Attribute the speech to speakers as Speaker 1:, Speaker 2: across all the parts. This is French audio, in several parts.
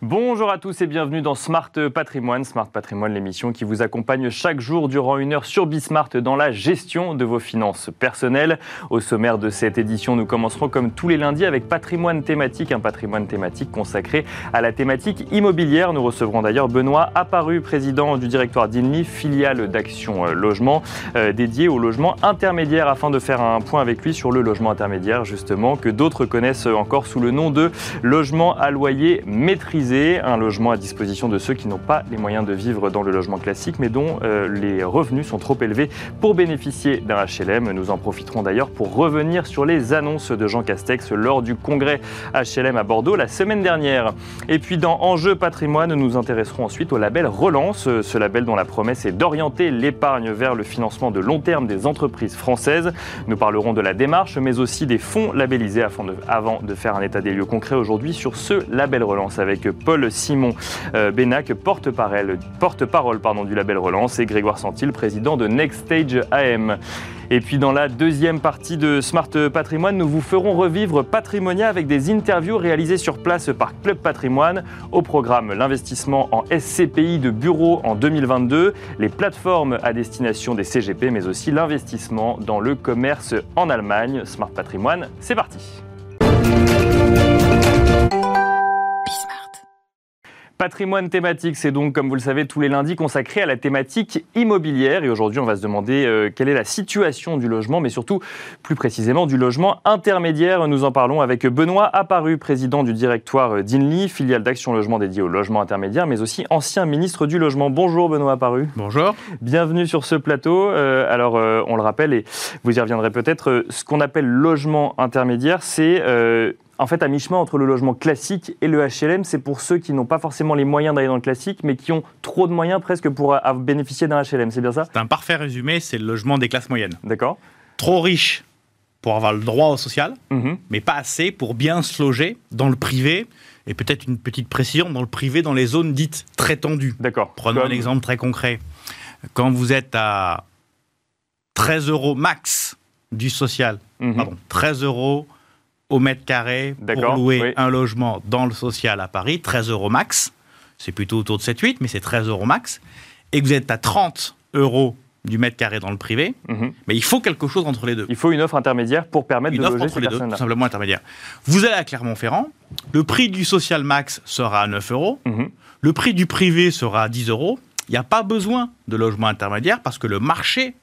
Speaker 1: Bonjour à tous et bienvenue dans Smart Patrimoine. Smart Patrimoine, l'émission qui vous accompagne chaque jour durant une heure sur Bismart dans la gestion de vos finances personnelles. Au sommaire de cette édition, nous commencerons comme tous les lundis avec patrimoine thématique, un patrimoine thématique consacré à la thématique immobilière. Nous recevrons d'ailleurs Benoît Apparu, président du directoire d'INLI, filiale d'Action Logement, euh, dédié au logement intermédiaire, afin de faire un point avec lui sur le logement intermédiaire, justement, que d'autres connaissent encore sous le nom de logement à loyer maîtrisé un logement à disposition de ceux qui n'ont pas les moyens de vivre dans le logement classique, mais dont euh, les revenus sont trop élevés pour bénéficier d'un HLM. Nous en profiterons d'ailleurs pour revenir sur les annonces de Jean Castex lors du congrès HLM à Bordeaux la semaine dernière. Et puis dans Enjeu patrimoine, nous nous intéresserons ensuite au label Relance, ce label dont la promesse est d'orienter l'épargne vers le financement de long terme des entreprises françaises. Nous parlerons de la démarche, mais aussi des fonds labellisés avant de faire un état des lieux concret aujourd'hui sur ce label Relance avec Paul Simon euh, Benac, porte-parole porte du label Relance, et Grégoire Santil, président de Next Stage AM. Et puis dans la deuxième partie de Smart Patrimoine, nous vous ferons revivre Patrimonia avec des interviews réalisées sur place par Club Patrimoine. Au programme, l'investissement en SCPI de bureaux en 2022, les plateformes à destination des CGP, mais aussi l'investissement dans le commerce en Allemagne. Smart Patrimoine, c'est parti. Patrimoine thématique, c'est donc, comme vous le savez, tous les lundis consacré à la thématique immobilière. Et aujourd'hui, on va se demander euh, quelle est la situation du logement, mais surtout, plus précisément, du logement intermédiaire. Nous en parlons avec Benoît Apparu, président du directoire d'INLI, filiale d'Action Logement dédiée au logement intermédiaire, mais aussi ancien ministre du Logement. Bonjour Benoît Apparu.
Speaker 2: Bonjour.
Speaker 1: Bienvenue sur ce plateau. Euh, alors, euh, on le rappelle, et vous y reviendrez peut-être, ce qu'on appelle logement intermédiaire, c'est en fait, à mi-chemin entre le logement classique et le HLM, c'est pour ceux qui n'ont pas forcément les moyens d'aller dans le classique, mais qui ont trop de moyens presque pour bénéficier d'un HLM. C'est bien ça?
Speaker 2: C'est un parfait résumé, c'est le logement des classes moyennes.
Speaker 1: D'accord.
Speaker 2: Trop riche pour avoir le droit au social, mhm. mais pas assez pour bien se loger dans le privé. Et peut-être une petite précision, dans le privé, dans les zones dites très tendues.
Speaker 1: D'accord.
Speaker 2: Prenons un exemple très concret. Quand vous êtes à 13 euros max du social, mhm. pardon, 13 euros au mètre carré pour louer un logement dans le social à Paris, 13 euros max. C'est plutôt autour de 7-8, mais c'est 13 euros max. Et que vous êtes à 30 euros du mètre carré dans le privé, mhm. mais il faut quelque chose entre les deux.
Speaker 1: Il faut une offre intermédiaire pour permettre
Speaker 2: de
Speaker 1: loger
Speaker 2: entre les deux, tout simplement intermédiaire. Vous allez à Clermont-Ferrand, le prix du social max sera à 9 euros, mhm. le prix du privé sera à 10 euros. Il n'y a pas besoin de logement intermédiaire parce que le marché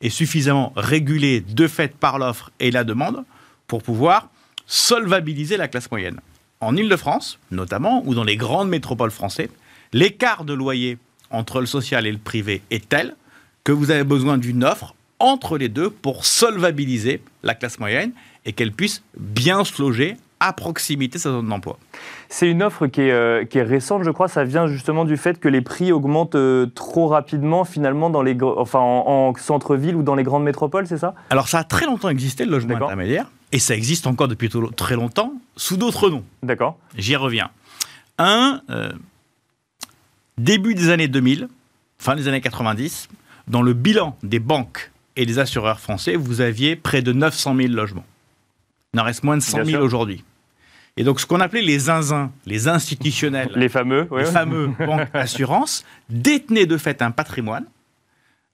Speaker 2: est suffisamment régulé de fait par l'offre et la demande pour pouvoir solvabiliser la classe moyenne. En Ile-de-France, notamment, ou dans les grandes métropoles françaises, l'écart de loyer entre le social et le privé est tel que vous avez besoin d'une offre entre les deux pour solvabiliser la classe moyenne et qu'elle puisse bien se loger à proximité de sa zone d'emploi.
Speaker 1: C'est une offre qui est, euh, qui est, récente, je crois. Ça vient justement du fait que les prix augmentent euh, trop rapidement, finalement, dans les, enfin, en, centre-ville ou dans les grandes métropoles, c'est ça?
Speaker 2: Alors, ça a très longtemps existé, le logement intermédiaire, et ça existe encore depuis très longtemps, sous d'autres noms.
Speaker 1: D'accord.
Speaker 2: J'y reviens. Un, euh, début des années 2000, fin des années 90, dans le bilan des banques et des assureurs français, vous aviez près de 900 000 logements. Il en reste moins de 100 000 aujourd'hui. Et donc, ce qu'on appelait les zinzins, les institutionnels,
Speaker 1: les fameux,
Speaker 2: les fameux banques assurances, détenaient de fait un patrimoine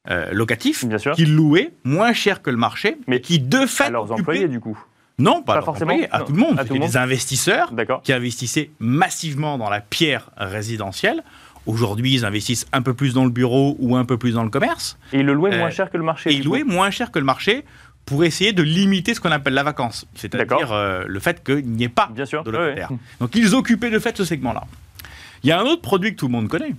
Speaker 2: euh, locatif qu'ils louaient moins cher que le marché, mais qui de fait. À
Speaker 1: leurs employés, du coup
Speaker 2: non, pas, forcément. à tout le monde. C'était des investisseurs qui investissaient massivement dans la pierre résidentielle. Aujourd'hui, ils investissent un peu plus dans le bureau ou un peu plus dans le commerce.
Speaker 1: Et ils le louaient moins euh, cher que le marché.
Speaker 2: Et ils louaient moins cher que le marché pour essayer de limiter ce qu'on appelle la vacance, c'est-à-dire euh, le fait qu'il n'y ait pas
Speaker 1: Bien sûr.
Speaker 2: de locataires. Donc ils occupaient de fait ce segment-là. Il y a un autre produit que tout le monde connaît,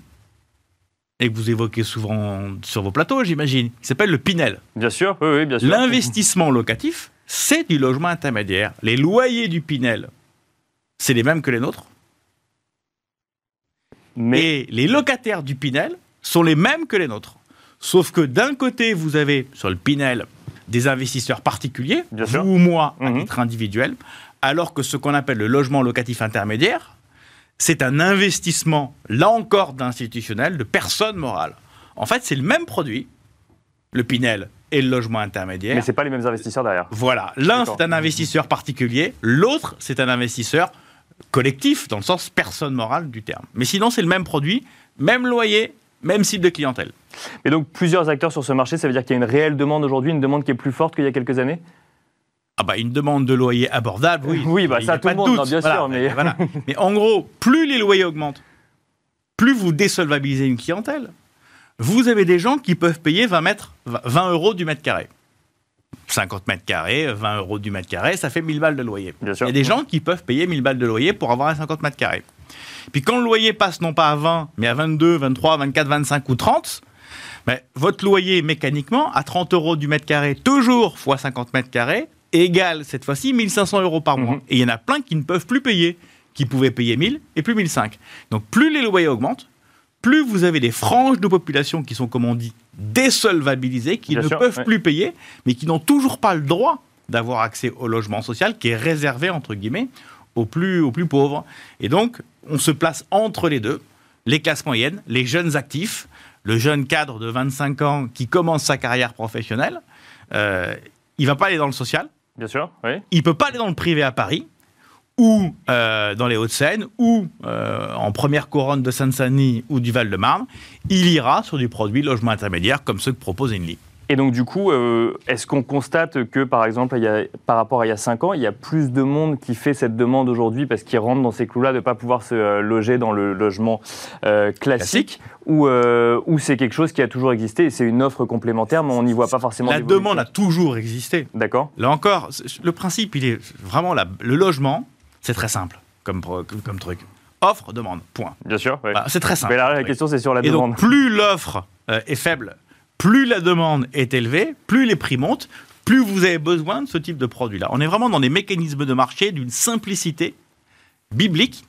Speaker 2: et que vous évoquez souvent sur vos plateaux, j'imagine, qui s'appelle le Pinel.
Speaker 1: Bien sûr, oui, bien sûr.
Speaker 2: L'investissement locatif, c'est du logement intermédiaire. Les loyers du Pinel, c'est les mêmes que les nôtres. Mais... Et les locataires du Pinel sont les mêmes que les nôtres. Sauf que d'un côté, vous avez sur le Pinel des investisseurs particuliers, vous ou moi à mhm. titre individuel, alors que ce qu'on appelle le logement locatif intermédiaire, c'est un investissement, là encore, d'institutionnel, de personnes morales. En fait, c'est le même produit, le Pinel et le logement intermédiaire.
Speaker 1: Mais ce pas les mêmes investisseurs derrière.
Speaker 2: Voilà. L'un, c'est un investisseur particulier. L'autre, c'est un investisseur collectif, dans le sens personne morale du terme. Mais sinon, c'est le même produit, même loyer, même cible de clientèle.
Speaker 1: Mais donc plusieurs acteurs sur ce marché, ça veut dire qu'il y a une réelle demande aujourd'hui, une demande qui est plus forte qu'il y a quelques années?
Speaker 2: Ah bah une demande de loyer abordable, oui.
Speaker 1: Oui, bah ça tout le monde, bien sûr.
Speaker 2: Mais... mais en gros, plus les loyers augmentent, plus vous désolvabilisez une clientèle, vous avez des gens qui peuvent payer 20, mètres, 20 euros du mètre carré. 50 mètres carrés, 20 euros du mètre carré, ça fait 1000 balles de loyer. Il y a des gens qui peuvent payer 1000 balles de loyer pour avoir un 50 mètres carrés. Puis quand le loyer passe non pas à 20, mais à 22, 23, 24, 25 ou 30, ben, votre loyer mécaniquement à 30 euros du mètre carré, toujours fois 50 mètres carrés, égale cette fois-ci 1500 euros par mois. Mhm. Et il y en a plein qui ne peuvent plus payer, qui pouvaient payer 1000 et plus 1005. Donc plus les loyers augmentent, plus vous avez des franges de population qui sont, comme on dit, désolvabilisées, qui ne peuvent plus payer, mais qui n'ont toujours pas le droit d'avoir accès au logement social qui est réservé, entre guillemets, aux plus, aux plus pauvres. Et donc, on se place entre les deux, les classes moyennes, les jeunes actifs, le jeune cadre de 25 ans qui commence sa carrière professionnelle. Euh, il va pas aller dans le social.
Speaker 1: Bien sûr, oui.
Speaker 2: Il peut pas aller dans le privé à Paris ou euh, dans les Hauts-de-Seine, ou euh, en première couronne de Seine-Saint-Denis ou du Val-de-Marne, il ira sur du produit logement intermédiaire comme ceux que propose Enli.
Speaker 1: Et donc, du coup, euh, est-ce qu'on constate que, par exemple, il y a, par rapport à il y a 5 ans, il y a plus de monde qui fait cette demande aujourd'hui parce qu'ils rentrent dans ces clous-là de ne pas pouvoir se loger dans le logement classique, ou, ou c'est quelque chose qui a toujours existé et c'est une offre complémentaire, mais on n'y voit pas forcément
Speaker 2: La demande a toujours existé.
Speaker 1: D'accord.
Speaker 2: Là encore, le principe, il est vraiment la, le logement, c'est très simple comme, comme truc. Offre, demande, point.
Speaker 1: Bien sûr.
Speaker 2: c'est très simple.
Speaker 1: Mais là, la question, c'est sur la demande.
Speaker 2: Donc, plus l'offre est faible, plus la demande est élevée, plus les prix montent, plus vous avez besoin de ce type de produit-là. On est vraiment dans des mécanismes de marché d'une simplicité biblique.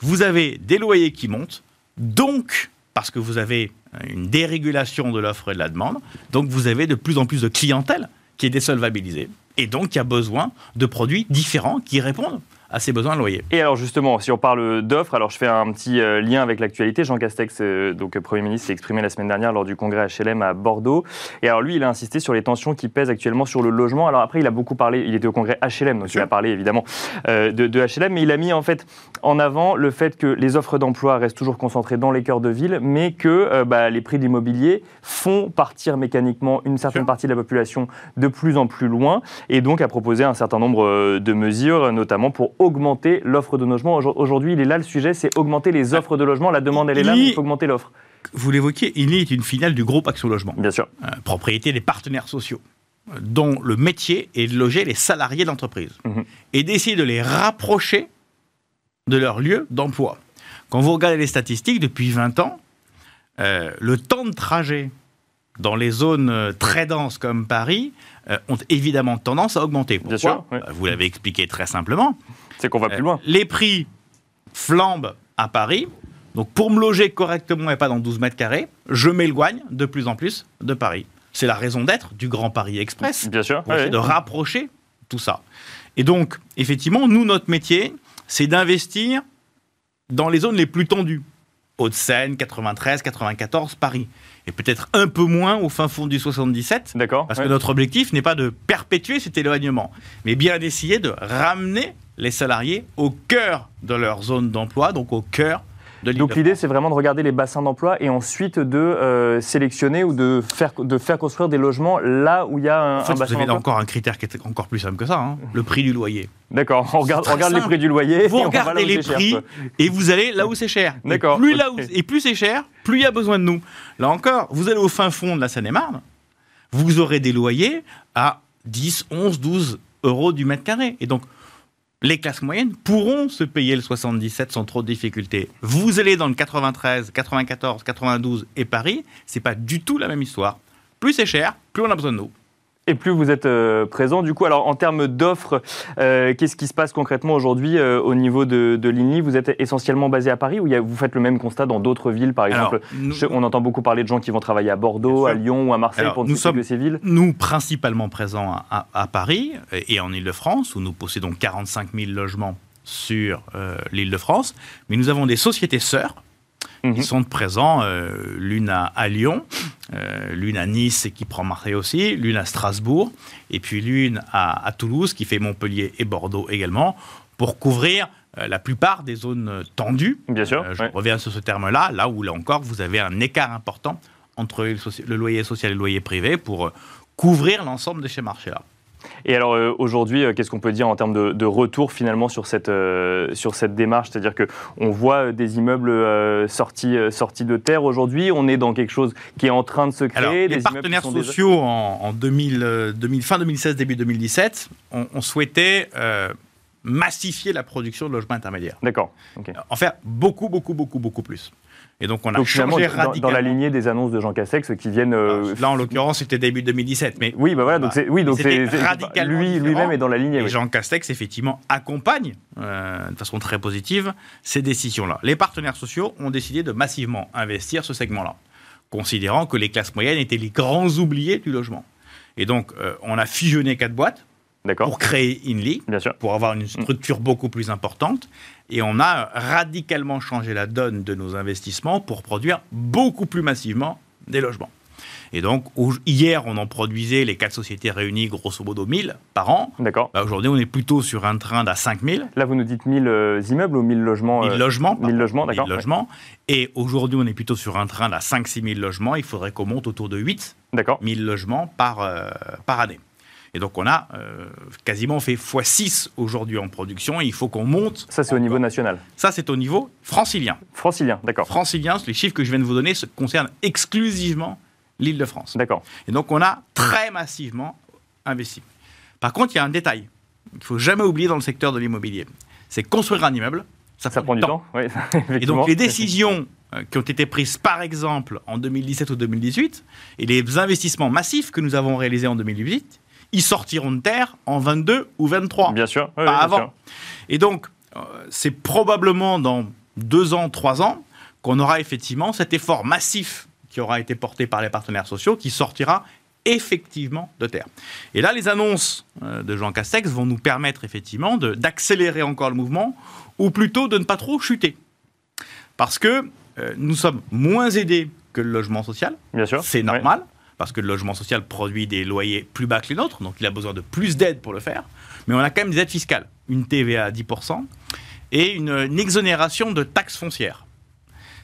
Speaker 2: Vous avez des loyers qui montent, donc, parce que vous avez une dérégulation de l'offre et de la demande, donc vous avez de plus en plus de clientèle qui est désolvabilisée. Et donc, il y a besoin de produits différents qui répondent à ses besoins de loyer.
Speaker 1: Et alors justement, si on parle d'offres, alors je fais un petit euh, lien avec l'actualité. Jean Castex, euh, donc Premier ministre, s'est exprimé la semaine dernière lors du congrès HLM à Bordeaux. Et alors lui, il a insisté sur les tensions qui pèsent actuellement sur le logement. Alors après, il a beaucoup parlé, il était au congrès HLM, donc il a parlé évidemment euh, de, HLM, mais il a mis en fait en avant le fait que les offres d'emploi restent toujours concentrées dans les cœurs de ville, mais que bah, les prix de l'immobilier font partir mécaniquement une certaine partie de la population de plus en plus loin, et donc a proposé un certain nombre de mesures, notamment pour augmenter l'offre de logement. Aujourd'hui, il est là le sujet, c'est augmenter les offres de logement. La demande, elle est là, mais il faut augmenter l'offre.
Speaker 2: Vous l'évoquiez, il est une filiale du groupe Action Logement.
Speaker 1: Bien sûr.
Speaker 2: Euh, propriété des partenaires sociaux, dont le métier est de loger les salariés d'entreprise mhm. et d'essayer de les rapprocher de leur lieu d'emploi. Quand vous regardez les statistiques, depuis 20 ans, euh, le temps de trajet dans les zones euh, très denses comme Paris ont évidemment tendance à augmenter. Pourquoi? Bien sûr, Vous l'avez expliqué très simplement.
Speaker 1: C'est qu'on va plus loin.
Speaker 2: Les prix flambent à Paris. Donc pour me loger correctement et pas dans 12 mètres carrés, je m'éloigne de plus en plus de Paris. C'est la raison d'être du Grand Paris Express.
Speaker 1: Bien sûr.
Speaker 2: De rapprocher tout ça. Et donc, effectivement, nous, notre métier, c'est d'investir dans les zones les plus tendues. Hauts-de-Seine, 93, 94, Paris. Et peut-être un peu moins au fin fond du 77.
Speaker 1: D'accord.
Speaker 2: Parce que notre objectif n'est pas de perpétuer cet éloignement, mais bien d'essayer de ramener les salariés au cœur de leur zone d'emploi, donc au cœur de
Speaker 1: donc l'idée, c'est vraiment de regarder les bassins d'emploi et ensuite de euh, sélectionner ou de faire, de faire construire des logements là où il y a un,
Speaker 2: en fait, Vous avez encore un critère qui est encore plus simple que ça, hein. le prix du loyer.
Speaker 1: D'accord, on regarde, regarde les prix du loyer.
Speaker 2: Vous regardez les prix et vous allez là où c'est cher. D'accord. Plus là où, et plus c'est cher, plus il y a besoin de nous. Là encore, vous allez au fin fond de la Seine-et-Marne, vous aurez des loyers à 10, 11, 12 euros du mètre carré. Et donc, les classes moyennes pourront se payer le 77 sans trop de difficultés. Vous allez dans le 93, 94, 92 et Paris, c'est pas du tout la même histoire. Plus c'est cher, plus on a besoin de nous.
Speaker 1: Et plus vous êtes euh, présent, du coup, alors en termes d'offres, euh, qu'est-ce qui se passe concrètement aujourd'hui euh, au niveau de, de l'INLI? Vous êtes essentiellement basé à Paris ou vous faites le même constat dans d'autres villes Par exemple, on entend beaucoup parler de gens qui vont travailler à Bordeaux, à Lyon ou à Marseille pour
Speaker 2: nous
Speaker 1: sommes, ces villes.
Speaker 2: Nous, principalement présents à, Paris et en Ile-de-France, où nous possédons 45 000 logements sur l'île de France, mais nous avons des sociétés sœurs ils mhm. sont présents, euh, l'une à, Lyon, euh, l'une à Nice et qui prend Marseille aussi, l'une à Strasbourg, et puis l'une à, Toulouse qui fait Montpellier et Bordeaux également, pour couvrir la plupart des zones tendues.
Speaker 1: Bien sûr.
Speaker 2: je reviens sur ce terme-là, là où là encore vous avez un écart important entre le loyer social et le loyer privé pour couvrir l'ensemble de ces marchés-là.
Speaker 1: Et alors euh, aujourd'hui, euh, qu'est-ce qu'on peut dire en termes de, retour finalement sur cette, euh, sur cette démarche? C'est-à-dire qu'on voit des immeubles sortis, sortis de terre aujourd'hui, on est dans quelque chose qui est en train de se créer.
Speaker 2: les partenaires sociaux en, 2000, fin 2016, début 2017, on, souhaitait massifier la production de logements intermédiaires.
Speaker 1: D'accord.
Speaker 2: En faire beaucoup, beaucoup, beaucoup, beaucoup plus. Et donc on a changé radicalement.
Speaker 1: Dans, la lignée des annonces de Jean Castex qui viennent.
Speaker 2: Euh, là, en l'occurrence, c'était début 2017. Mais
Speaker 1: oui, bah voilà. Donc c'est oui, donc c'est lui lui-même est dans la lignée.
Speaker 2: Et Jean Castex effectivement accompagne euh, de façon très positive ces décisions-là. Les partenaires sociaux ont décidé de massivement investir ce segment-là, considérant que les classes moyennes étaient les grands oubliés du logement. Et donc euh, on a fusionné quatre boîtes pour créer Inly, pour avoir une structure beaucoup plus importante. Et on a radicalement changé la donne de nos investissements pour produire beaucoup plus massivement des logements. Et donc, hier, on en produisait les quatre sociétés réunies, grosso modo 1000 par an.
Speaker 1: D'accord.
Speaker 2: Bah, aujourd'hui, on est plutôt sur un train d'à 5000.
Speaker 1: Là, vous nous dites 1000 euh, immeubles ou 1000 logements
Speaker 2: 1000 euh, logements.
Speaker 1: 1000 logements, d'accord.
Speaker 2: 1000 logements. Et aujourd'hui, on est plutôt sur un train d'à 5-6 000 logements. Il faudrait qu'on monte autour de 8 1000 logements par, euh, par année. Et donc on a euh, quasiment fait x6 aujourd'hui en production et il faut qu'on monte.
Speaker 1: Ça c'est au niveau national
Speaker 2: Ça c'est au niveau francilien.
Speaker 1: Francilien, d'accord.
Speaker 2: Francilien, les chiffres que je viens de vous donner concernent exclusivement l'île de France.
Speaker 1: D'accord.
Speaker 2: Et donc on a très massivement investi. Par contre, il y a un détail qu'il ne faut jamais oublier dans le secteur de l'immobilier. C'est construire un immeuble, ça, prend, du temps. Oui, et donc les décisions euh, qui ont été prises par exemple en 2017 ou 2018 et les investissements massifs que nous avons réalisés en 2018 ils sortiront de terre en 22 ou 23.
Speaker 1: Bien sûr.
Speaker 2: pas avant. Et donc, euh, c'est probablement dans deux ans, trois ans, qu'on aura effectivement cet effort massif qui aura été porté par les partenaires sociaux qui sortira effectivement de terre. Et là, les annonces euh, de Jean Castex vont nous permettre effectivement d'accélérer encore le mouvement, ou plutôt de ne pas trop chuter. Parce que euh, nous sommes moins aidés que le logement social.
Speaker 1: Bien sûr.
Speaker 2: C'est normal parce que le logement social produit des loyers plus bas que les nôtres, donc il a besoin de plus d'aide pour le faire. Mais on a quand même des aides fiscales, une TVA à 10% et une, exonération de taxes foncières.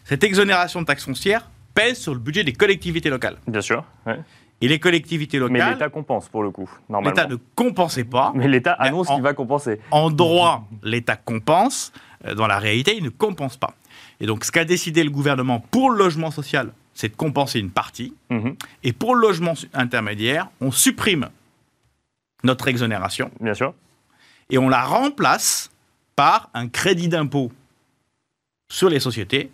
Speaker 2: Cette exonération de taxes foncières pèse sur le budget des collectivités locales.
Speaker 1: Bien sûr.
Speaker 2: Et les collectivités locales.
Speaker 1: Mais l'État compense pour le coup, normalement.
Speaker 2: L'État ne compensait pas.
Speaker 1: Mais l'État annonce qu'il va compenser.
Speaker 2: En droit, l'État compense. Euh, dans la réalité, il ne compense pas. Et donc, ce qu'a décidé le gouvernement pour le logement social, c'est de compenser une partie. Mhm. Et pour le logement intermédiaire, on supprime notre exonération.
Speaker 1: Bien sûr.
Speaker 2: Et on la remplace par un crédit d'impôt sur les sociétés.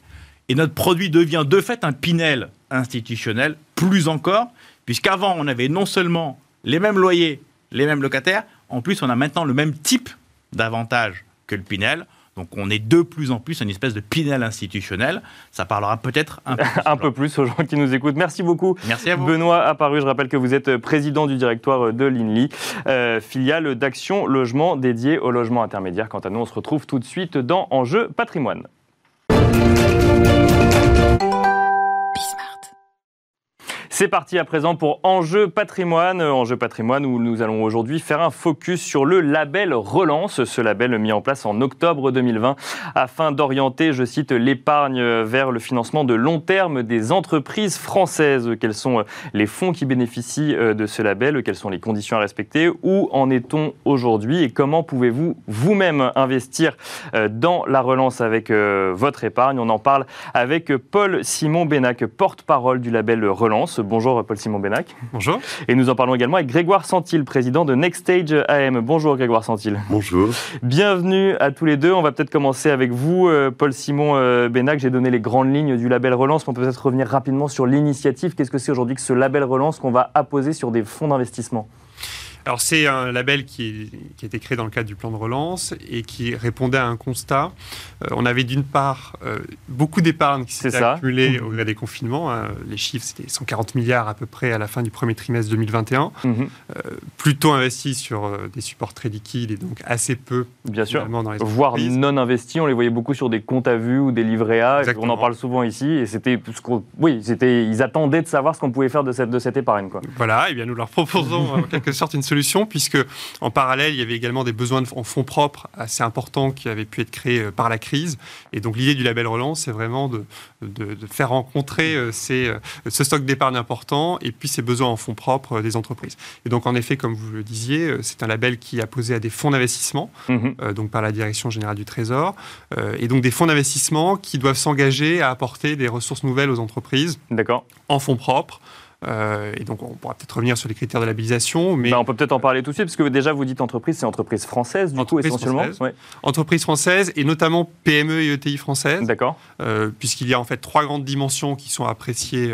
Speaker 2: Et notre produit devient de fait un Pinel institutionnel, plus encore, puisqu'avant, on avait non seulement les mêmes loyers, les mêmes locataires, en plus, on a maintenant le même type d'avantage que le Pinel. Donc on est de plus en plus une espèce de Pinel institutionnel. Ça parlera peut-être un, peu plus,
Speaker 1: un peu plus aux gens qui nous écoutent. Merci beaucoup.
Speaker 2: Merci à vous.
Speaker 1: Benoît Apparu, je rappelle que vous êtes président du directoire de l'INLI, euh, filiale d'Action Logement dédiée au logement intermédiaire. Quant à nous, on se retrouve tout de suite dans Enjeu patrimoine. C'est parti à présent pour Enjeu patrimoine. Enjeu patrimoine où nous allons aujourd'hui faire un focus sur le label Relance, ce label mis en place en octobre 2020 afin d'orienter, je cite, l'épargne vers le financement de long terme des entreprises françaises. Quels sont les fonds qui bénéficient euh, de ce label? Quelles sont les conditions à respecter? Où en est-on aujourd'hui? Et comment pouvez-vous vous-même investir euh, dans la relance avec euh, votre épargne? On en parle avec Paul Simon Benac, porte-parole du label Relance. Bonjour Paul-Simon Benac.
Speaker 3: Bonjour.
Speaker 1: Et nous en parlons également avec Grégoire Santil, président de Next Stage AM. Bonjour Grégoire Santil.
Speaker 4: Bonjour.
Speaker 1: Bienvenue à tous les deux. On va peut-être commencer avec vous, euh, Paul-Simon euh, Benac. J'ai donné les grandes lignes du label Relance. On peut peut-être revenir rapidement sur l'initiative. Qu'est-ce que c'est aujourd'hui que ce label Relance qu'on va apposer sur des fonds d'investissement?
Speaker 3: Alors c'est un label qui, a été créé dans le cadre du plan de relance et qui répondait à un constat. Euh, on avait d'une part euh, beaucoup d'épargne qui s'était accumulée au gré des confinements. Hein. Les chiffres, c'était 140 milliards à peu près à la fin du premier trimestre 2021. Mhm. Euh, plutôt investi sur des supports très liquides et donc assez peu
Speaker 1: Bien sûr. dans les Voire non investis. On les voyait beaucoup sur des comptes à vue ou des livrets A. On en parle souvent ici. Et c'était oui, c'était ils attendaient de savoir ce qu'on pouvait faire de cette, de cette épargne. Quoi.
Speaker 3: Voilà, et bien nous leur proposons en quelque sorte une solution solution, puisque en parallèle, il y avait également des besoins en fonds propres assez importants qui avaient pu être créés euh, par la crise. Et donc l'idée du label relance, c'est vraiment de, de, faire rencontrer euh, ces, ce stock d'épargne important et puis ces besoins en fonds propres des entreprises. Et donc en effet, comme vous le disiez, c'est un label qui a posé à des fonds d'investissement, mhm. donc par la Direction générale du Trésor, et donc des fonds d'investissement qui doivent s'engager à apporter des ressources nouvelles aux entreprises en fonds propres. Euh, et donc, on pourra peut-être revenir sur les critères de labellisation. Mais...
Speaker 1: Bah, on peut peut-être en parler tout de suite, parce que déjà, vous dites entreprise, c'est entreprise française, du coup, essentiellement
Speaker 3: française, Entreprise française, et notamment PME et ETI françaises.
Speaker 1: D'accord.
Speaker 3: Euh, puisqu'il y a en fait trois grandes dimensions qui sont appréciées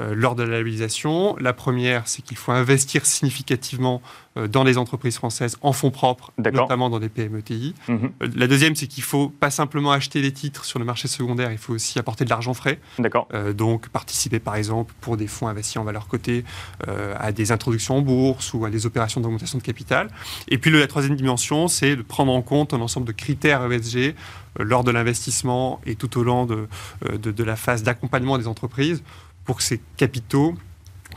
Speaker 3: euh, lors de la labellisation. La première, c'est qu'il faut investir significativement dans les entreprises françaises en fonds propres, notamment dans des PME-TI. Mhm. La deuxième, c'est qu'il ne faut pas simplement acheter des titres sur le marché secondaire, il faut aussi apporter de l'argent frais.
Speaker 1: D'accord.
Speaker 3: donc, participer, par exemple, pour des fonds investis en leur côté euh, à des introductions en bourse ou à des opérations d'augmentation de capital. Et puis la troisième dimension, c'est de prendre en compte un ensemble de critères ESG euh, lors de l'investissement et tout au long de, euh, de la phase d'accompagnement des entreprises pour que ces capitaux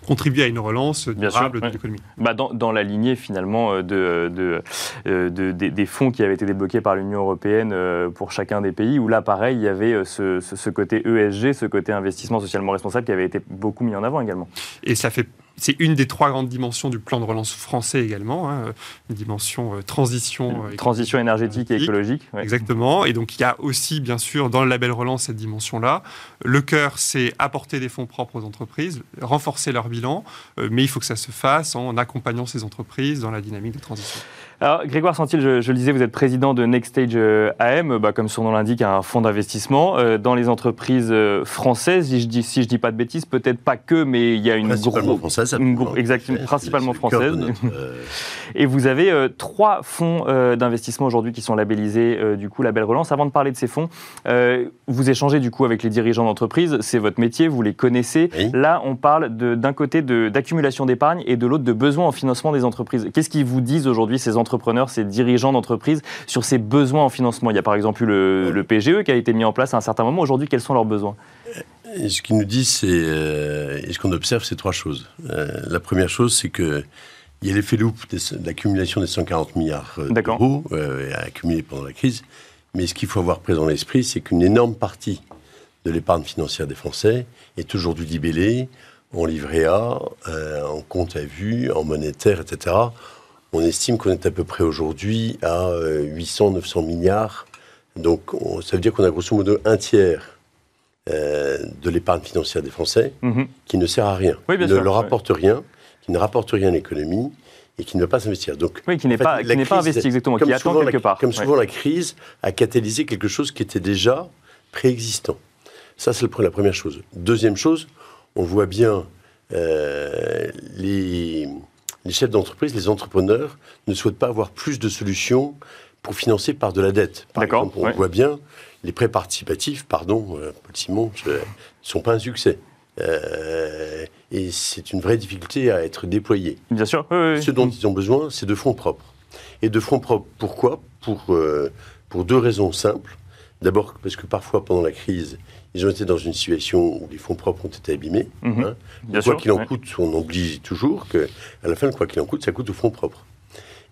Speaker 3: contribuer à une relance durable de l'économie.
Speaker 1: Bah dans, dans, la lignée finalement euh, de, de, euh, de, des fonds qui avaient été débloqués par l'Union européenne euh, pour chacun des pays, où là pareil, il y avait ce, ce, côté ESG, ce côté investissement socialement responsable qui avait été beaucoup mis en avant également.
Speaker 3: Et ça fait c'est une des trois grandes dimensions du plan de relance français également, hein, une dimension transition.
Speaker 1: transition énergétique et écologique.
Speaker 3: Exactement. Et donc il y a aussi, bien sûr, dans le label relance, cette dimension-là. Le cœur, c'est apporter des fonds propres aux entreprises, renforcer leur bilan, euh, mais il faut que ça se fasse en accompagnant ces entreprises dans la dynamique de transition.
Speaker 1: Alors, Grégoire Santil, je, le disais, vous êtes président de Next Stage euh, AM, bah, comme son nom l'indique, un fonds d'investissement euh, dans les entreprises françaises. Si je dis, si je dis pas de bêtises, peut-être pas que, mais il y a une
Speaker 4: principalement française,
Speaker 1: exactement, principalement française. Et vous avez trois fonds d'investissement aujourd'hui qui sont labellisés du coup label relance. Avant de parler de ces fonds, vous échangez du coup avec les dirigeants d'entreprise. C'est votre métier, vous les connaissez. Là, on parle d'un côté d'accumulation d'épargne et de l'autre de besoins en financement des entreprises. Qu'est-ce qu'ils vous disent aujourd'hui, ces entrepreneurs, ces dirigeants d'entreprise, sur ces besoins en financement Il y a par exemple eu le, PGE e qui a été mis en place à un certain moment. Aujourd'hui, quels sont leurs besoins?
Speaker 4: Ce qu'ils nous disent, c'est, euh, et ce qu'on observe, c'est trois choses. Euh, la première chose, c'est que il y a l'effet loupe de l'accumulation des 140 milliards euh, d'euros accumulés pendant la crise. Mais ce qu'il faut avoir présent à l'esprit, c'est qu'une énorme partie de l'épargne financière des Français est aujourd'hui libellée en livret A, en compte à vue, en monétaire, etc. On estime qu'on est à peu près aujourd'hui à 800-900 euh, milliards. Donc ça veut dire qu'on a grosso modo un tiers euh, de l'épargne financière des Français mhm. qui ne sert à rien, qui ne leur rapporte rien, qui ne rapporte rien à l'économie et qui ne va pas s'investir.
Speaker 1: Donc, oui, qui n'est pas, pas investi exactement, qui attend quelque part.
Speaker 4: Comme souvent, la crise a catalysé quelque chose qui était déjà préexistant. Ça, c'est la première chose. Deuxième chose, on voit bien euh, les, chefs d'entreprise, les entrepreneurs ne souhaitent pas avoir plus de solutions pour financer par de la dette. Par exemple, on voit bien les prêts participatifs, pardon, euh, Paul Simon, ne sont pas un succès. Euh, et c'est une vraie difficulté à être déployé.
Speaker 1: Bien sûr.
Speaker 4: Ce dont ils ont besoin, c'est de fonds propres. Et de fonds propres, pourquoi? Pour, pour deux raisons simples. D'abord parce que parfois, pendant la crise, ils ont été dans une situation où les fonds propres ont été abîmés. Mhm. Hein. quoi qu'il en coûte, on oublie toujours qu'à la fin, quoi qu'il en coûte, ça coûte aux fonds propres.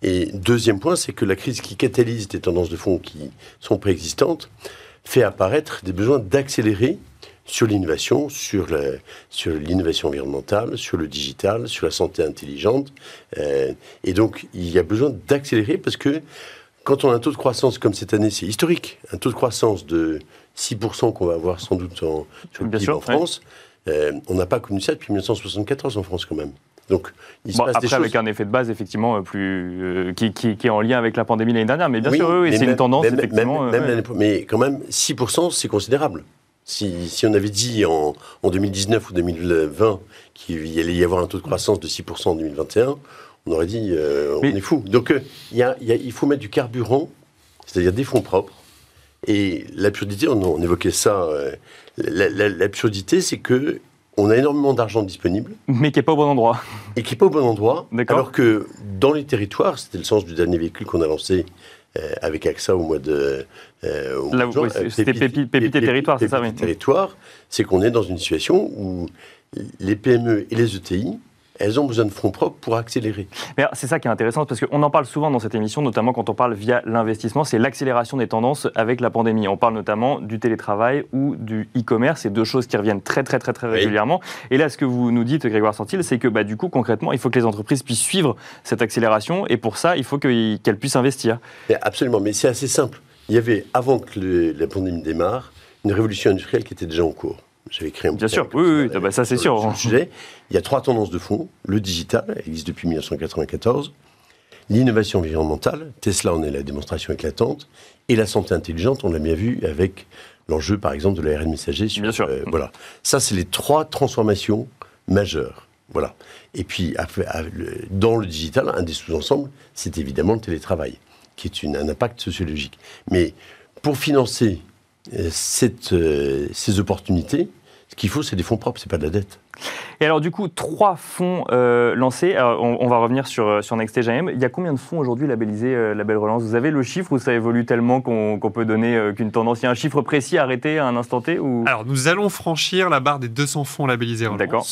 Speaker 4: Et deuxième point, c'est que la crise qui catalyse des tendances de fonds qui sont préexistantes fait apparaître des besoins d'accélérer sur l'innovation, sur l'innovation environnementale, sur le digital, sur la santé intelligente. Euh, et donc, il y a besoin d'accélérer parce que quand on a un taux de croissance comme cette année, c'est historique, un taux de croissance de 6% qu'on va avoir sans doute en, sur le PIB en France. Euh, on n'a pas connu ça depuis 1974 en France quand même.
Speaker 1: Donc, il se passe après, avec un effet de base, effectivement, euh, plus, euh, qui, qui, est en lien avec la pandémie l'année dernière. Mais bien sûr, oui, c'est une tendance, effectivement.
Speaker 4: mais quand même, 6%, c'est considérable. Si, si, on avait dit en, en 2019 ou 2020 qu'il allait y avoir un taux de croissance de 6% en 2021, on aurait dit on est fou. Donc, il y a, il faut mettre du carburant, c'est-à-dire des fonds propres, et l'absurdité, on, évoquait ça, euh, l'absurdité, c'est que on a énormément d'argent disponible.
Speaker 1: Mais qui n'est pas au bon endroit.
Speaker 4: Et qui n'est pas au bon endroit. Alors que dans les territoires, c'était le sens du dernier véhicule qu'on a lancé euh, avec AXA au mois de.
Speaker 1: Euh, c'était Pépite et Territoire, c'est ça
Speaker 4: oui. Territoire, c'est qu'on est dans une situation où les PME et les ETI elles ont besoin de fonds propres pour accélérer.
Speaker 1: C'est ça qui est intéressant, parce qu'on en parle souvent dans cette émission, notamment quand on parle via l'investissement, c'est l'accélération des tendances avec la pandémie. On parle notamment du télétravail ou du e-commerce, c'est deux choses qui reviennent très très très très régulièrement. Et là, ce que vous nous dites, Grégoire Santil, c'est que bah, du coup, concrètement, il faut que les entreprises puissent suivre cette accélération, et pour ça, il faut qu'elles puissent investir.
Speaker 4: absolument, mais c'est assez simple. Il y avait, avant que la pandémie démarre, une révolution industrielle qui était déjà en cours.
Speaker 1: J'avais créé un Bien sûr, oui, oui, bah, ça c'est sûr.
Speaker 4: Il y a trois tendances de fond. Le digital, elle existe depuis 1994. L'innovation environnementale, Tesla en est la démonstration éclatante. Et la santé intelligente, on l'a bien vu avec l'enjeu, par exemple, de l'ARN messager.
Speaker 1: bien sûr. Euh,
Speaker 4: voilà. Ça, c'est les trois transformations majeures. Voilà. Et puis, dans le digital, un des sous-ensembles, c'est évidemment le télétravail, qui est une, un impact sociologique. Mais pour financer cette, euh, ces opportunités, ce qu'il faut, c'est des fonds propres, c'est pas de la dette.
Speaker 1: Et alors, du coup, trois fonds euh, lancés. on, va revenir sur, euh, sur AM. Il y a combien de fonds aujourd'hui labellisés euh, la belle relance? Vous avez le chiffre ou ça évolue tellement qu'on peut donner qu'une tendance? Il y a un chiffre précis arrêté à un instant T ou...
Speaker 3: Alors, nous allons franchir la barre des 200 fonds labellisés relance. D'accord.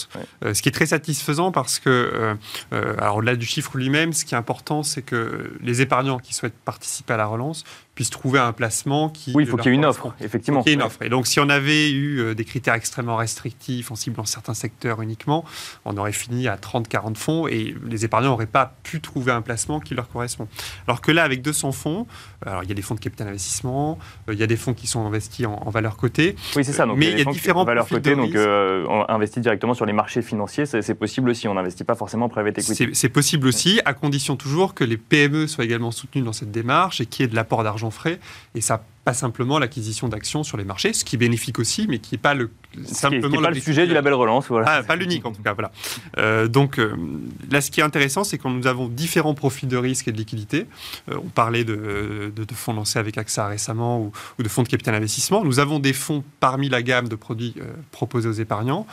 Speaker 3: ce qui est très satisfaisant parce que, alors au-delà du chiffre lui-même, ce qui est important, c'est que les épargnants qui souhaitent participer à la relance puissent trouver un placement qui.
Speaker 1: Oui, il faut qu'il y ait une offre, effectivement. Il
Speaker 3: faut qu'il y ait une offre. Et donc, si on avait eu des critères extrêmement restrictifs, en ciblant certains secteurs, uniquement, on aurait fini à 30-40 fonds et les épargnants n'auraient pas pu trouver un placement qui leur correspond. Alors que là, avec 200 fonds, alors il y a des fonds de capital investissement, euh, il y a des fonds qui sont investis en, valeur cotée.
Speaker 1: Oui, c'est ça. Donc, mais il y a, différents valeurs cotées, donc euh, on investit directement sur les marchés financiers, c'est possible aussi. On n'investit pas forcément en private equity.
Speaker 3: C'est possible aussi, à condition toujours que les PME soient également soutenues dans cette démarche et qu'il y ait de l'apport d'argent frais. Et ça pas simplement l'acquisition d'actions sur les marchés, ce qui bénéfique aussi, mais qui n'est pas le
Speaker 1: simplement pas le sujet du label relance. Voilà.
Speaker 3: Ah, pas l'unique en tout cas. Voilà. Euh, donc euh, là, ce qui est intéressant, c'est que nous avons différents profils de risque et de liquidité. Euh, on parlait de, de, fonds lancés avec AXA récemment ou, de fonds de capital investissement. Nous avons des fonds parmi la gamme de produits proposés aux épargnants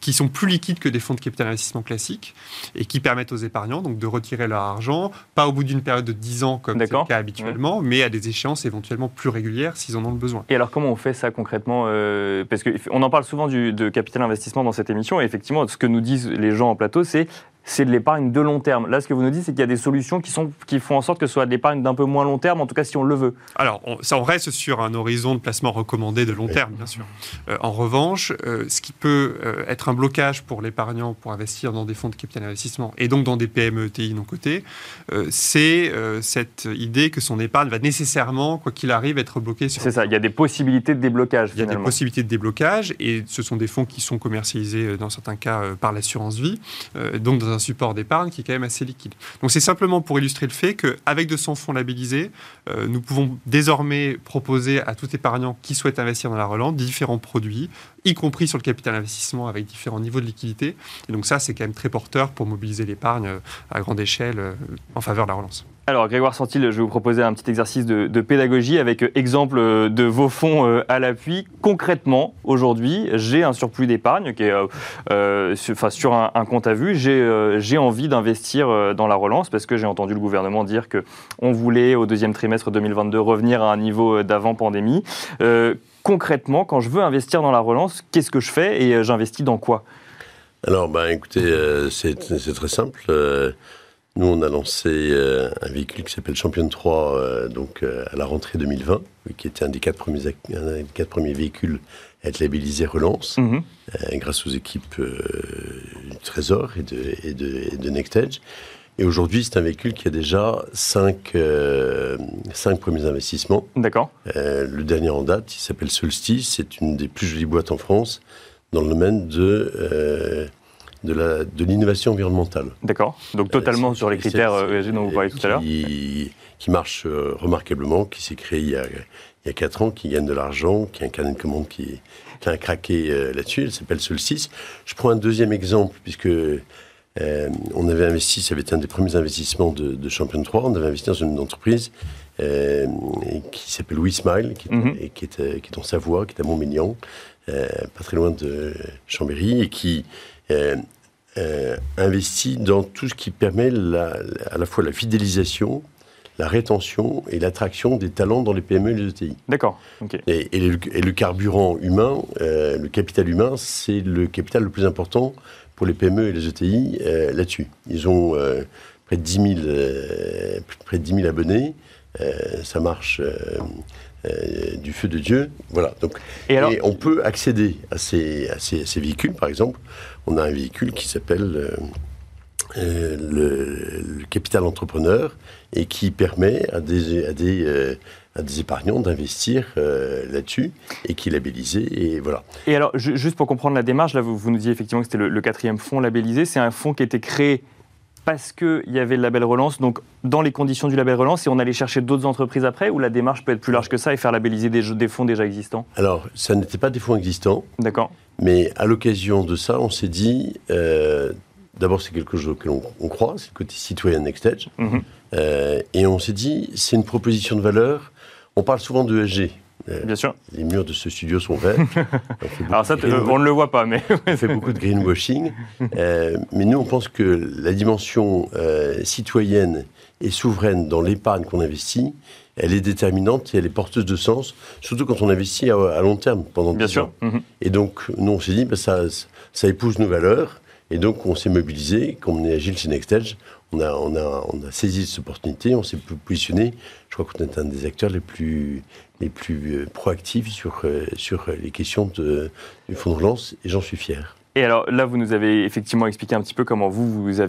Speaker 3: qui sont plus liquides que des fonds de capital investissement classiques et qui permettent aux épargnants donc de retirer leur argent, pas au bout d'une période de 10 ans comme c'est le cas habituellement, mais à des échéances éventuellement plus régulières s'ils en ont le besoin.
Speaker 1: Et alors comment on fait ça concrètement Parce qu'on en parle souvent du, de capital investissement dans cette émission, et effectivement, ce que nous disent les gens en plateau, c'est c'est de l'épargne de long terme. Là, ce que vous nous dites, c'est qu'il y a des solutions qui, sont, qui font en sorte que ce soit de l'épargne d'un peu moins long terme, en tout cas si on le veut.
Speaker 3: Alors, on, ça, on reste sur un horizon de placement recommandé de long terme, bien sûr. Euh, en revanche, euh, ce qui peut euh, être un blocage pour l'épargnant pour investir dans des fonds de capital investissement et donc dans des PME ETI non cotées, c'est cette idée que son épargne va nécessairement, quoi qu'il arrive, être bloquée
Speaker 1: sur. C'est ça, il y a des possibilités de déblocage.
Speaker 3: Il y a des possibilités de déblocage et ce sont des fonds qui sont commercialisés dans certains cas par l'assurance vie, donc dans un support d'épargne qui est quand même assez liquide. Donc c'est simplement pour illustrer le fait qu'avec 200 fonds labellisés, euh, nous pouvons désormais proposer à tout épargnant qui souhaite investir dans la relance différents produits, y compris sur le capital investissement avec différents niveaux de liquidité. Et donc ça, c'est quand même très porteur pour mobiliser l'épargne euh, à grande échelle euh, en faveur de la relance.
Speaker 1: Alors, Grégoire Santil, je vais vous proposer un petit exercice de, pédagogie avec euh, exemple euh, de vos fonds euh, à l'appui. Concrètement, aujourd'hui, j'ai un surplus d'épargne qui est sur un, compte à vue. J'ai envie d'investir dans la relance parce que j'ai entendu le gouvernement dire qu'on voulait, au deuxième trimestre 2022, revenir à un niveau d'avant pandémie. concrètement, quand je veux investir dans la relance, qu'est-ce que je fais et j'investis dans quoi?
Speaker 4: Alors, ben, écoutez, c'est très simple. Nous, on a lancé euh, un véhicule qui s'appelle Champion 3 euh, donc, euh, à la rentrée 2020, qui était un des quatre premiers, quatre premiers véhicules à être labellisé Relance, mhm. grâce aux équipes du Trésor et de, et de, de NextEdge. Et aujourd'hui, c'est un véhicule qui a déjà cinq, cinq premiers investissements.
Speaker 1: D'accord.
Speaker 4: le dernier en date, il s'appelle Solstice. C'est une des plus jolies boîtes en France dans le domaine de de l'innovation environnementale.
Speaker 1: D'accord. Donc totalement sur les critères ESG dont vous parliez tout à l'heure.
Speaker 4: Qui, marche euh, remarquablement, qui s'est créé il y, a, il 4 ans, qui gagne de l'argent, qui a un carnet de commande qui, qui a un craqué euh, là-dessus. Elle s'appelle Solstice. Je prends un deuxième exemple, puisque euh, on avait investi, ça avait été un des premiers investissements de, Champion 3, on avait investi dans une entreprise qui s'appelle WeSmile, qui, mhm. qui, est, qui est en Savoie, qui est à Montmélian, pas très loin de Chambéry, et qui euh, euh, investi dans tout ce qui permet à la fois la fidélisation, la rétention et l'attraction des talents dans les PME et les ETI.
Speaker 1: D'accord.
Speaker 4: Et, le, carburant humain, euh, le capital humain, c'est le capital le plus important pour les PME et les ETI là-dessus. Ils ont près de 10 000, près de 10 000 abonnés. ça marche du feu de Dieu. Voilà. Donc, et, on peut accéder à ces, à ces, véhicules, par exemple. On a un véhicule qui s'appelle euh, le, capital entrepreneur et qui permet à des, à des, euh, à des épargnants d'investir euh, là-dessus et qui est labellisé. Et, voilà.
Speaker 1: et alors, juste pour comprendre la démarche, là, vous, vous nous disiez effectivement que c'était le, quatrième fonds labellisé. C'est un fonds qui a été créé parce qu'il y avait le label relance, donc dans les conditions du label relance, et on allait chercher d'autres entreprises après, ou la démarche peut être plus large que ça et faire labelliser des, des fonds déjà existants?
Speaker 4: Alors, ça n'était pas des fonds existants.
Speaker 1: D'accord.
Speaker 4: Mais à l'occasion de ça, on s'est dit, D'abord, c'est quelque chose que l'on croit, c'est le côté citoyen Next Edge. Mhm. Euh, et on s'est dit, c'est une proposition de valeur. On parle souvent de ESG.
Speaker 1: Euh, Bien sûr.
Speaker 4: Les murs de ce studio sont verts.
Speaker 1: Alors ça, on ne le voit pas, mais...
Speaker 4: on fait beaucoup de greenwashing. Euh, mais nous, on pense que la dimension citoyenne et souveraine dans l'épargne qu'on investit, elle est déterminante et elle est porteuse de sens, surtout quand on investit à, long terme pendant
Speaker 1: Bien sûr. Mhm.
Speaker 4: Et donc, nous, on s'est dit, bah, ça, ça épouse nos valeurs. Et donc, on s'est mobilisé, comme on est agile chez Nextage, on a, on, a, on a saisi cette opportunité, on s'est positionné. Je crois qu'on est un des acteurs les plus, les plus euh, proactifs sur, euh, sur les questions de, du fonds de relance, et j'en suis fier.
Speaker 1: Et alors là, vous nous avez effectivement expliqué un petit peu comment vous vous, vous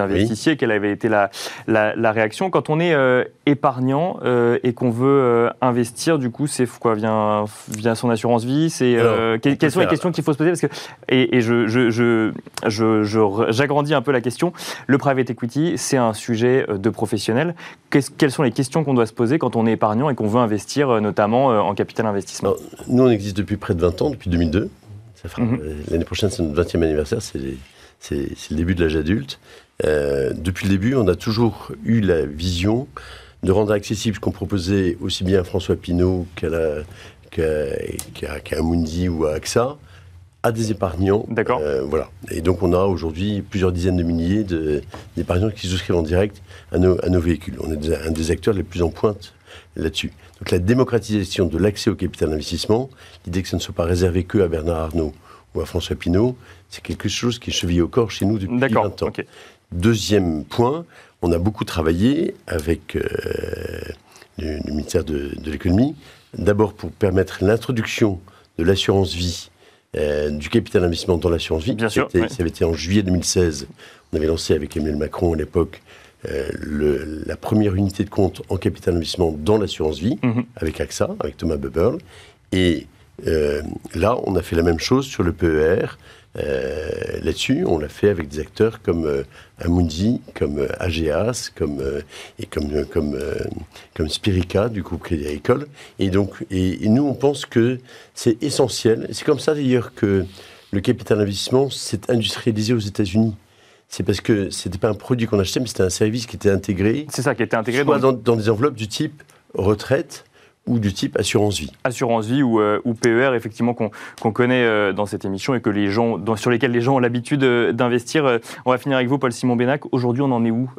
Speaker 1: investissiez, quelle avait été la, la, réaction. Quand on est euh, épargnant euh, et qu'on veut euh, investir, du coup, c'est quoi vient, vient son assurance vie C'est quelles sont les questions qu'il faut se poser? Parce que et, je, je, je, j'agrandis un peu la question. Le private equity, c'est un sujet de professionnel. quelles sont les questions qu'on doit se poser quand on est épargnant et qu'on veut investir, notamment en capital investissement?
Speaker 4: Nous, on existe depuis près de 20 ans, depuis 2002. Mhm. Euh, l'année prochaine, c'est notre 20e anniversaire, c'est le début de l'âge adulte. Euh, depuis le début, on a toujours eu la vision de rendre accessible ce qu'on proposait aussi bien à François Pinault qu'à Mundi ou à AXA à des épargnants.
Speaker 1: D'accord.
Speaker 4: Euh, voilà. Et donc, on a aujourd'hui plusieurs dizaines de milliers d'épargnants qui souscrivent en direct à nos, à nos véhicules. On est un des acteurs les plus en pointe là-dessus. Donc la démocratisation de l'accès au capital d'investissement, l'idée que ça ne soit pas réservé que à Bernard Arnault ou à François Pinault, c'est quelque chose qui est chevillé au corps chez nous depuis 20 ans. Deuxième point, on a beaucoup travaillé avec euh, le, ministère de, l'économie, d'abord pour permettre l'introduction de l'assurance vie, euh, du capital d'investissement dans l'assurance vie.
Speaker 1: Bien sûr,
Speaker 4: Ça avait été en juillet 2016. On avait lancé avec Emmanuel Macron à l'époque euh, le, la première unité de compte en capital investissement dans l'assurance vie, mhm. avec AXA, avec Thomas Buberl. Et euh, là, on a fait la même chose sur le PER. Euh, là-dessus, on l'a fait avec des acteurs comme Amundi, comme AGAS, comme, et comme, comme, comme Spirica, du groupe Crédit Agricole. Et donc, et, nous, on pense que c'est essentiel. C'est comme ça d'ailleurs que le capital investissement s'est industrialisé aux États-Unis c'est parce que c'était pas un produit qu'on achetait, mais c'était un service qui était intégré.
Speaker 1: C'est ça, qui était intégré
Speaker 4: dans... dans des enveloppes du type retraite ou du type assurance vie.
Speaker 1: Assurance vie ou, euh, ou PER, effectivement, qu'on connaît euh, dans cette émission et que les gens, sur lesquels les gens ont l'habitude euh, d'investir. on va finir avec vous, Paul-Simon Bénac. Aujourd'hui, on en est où?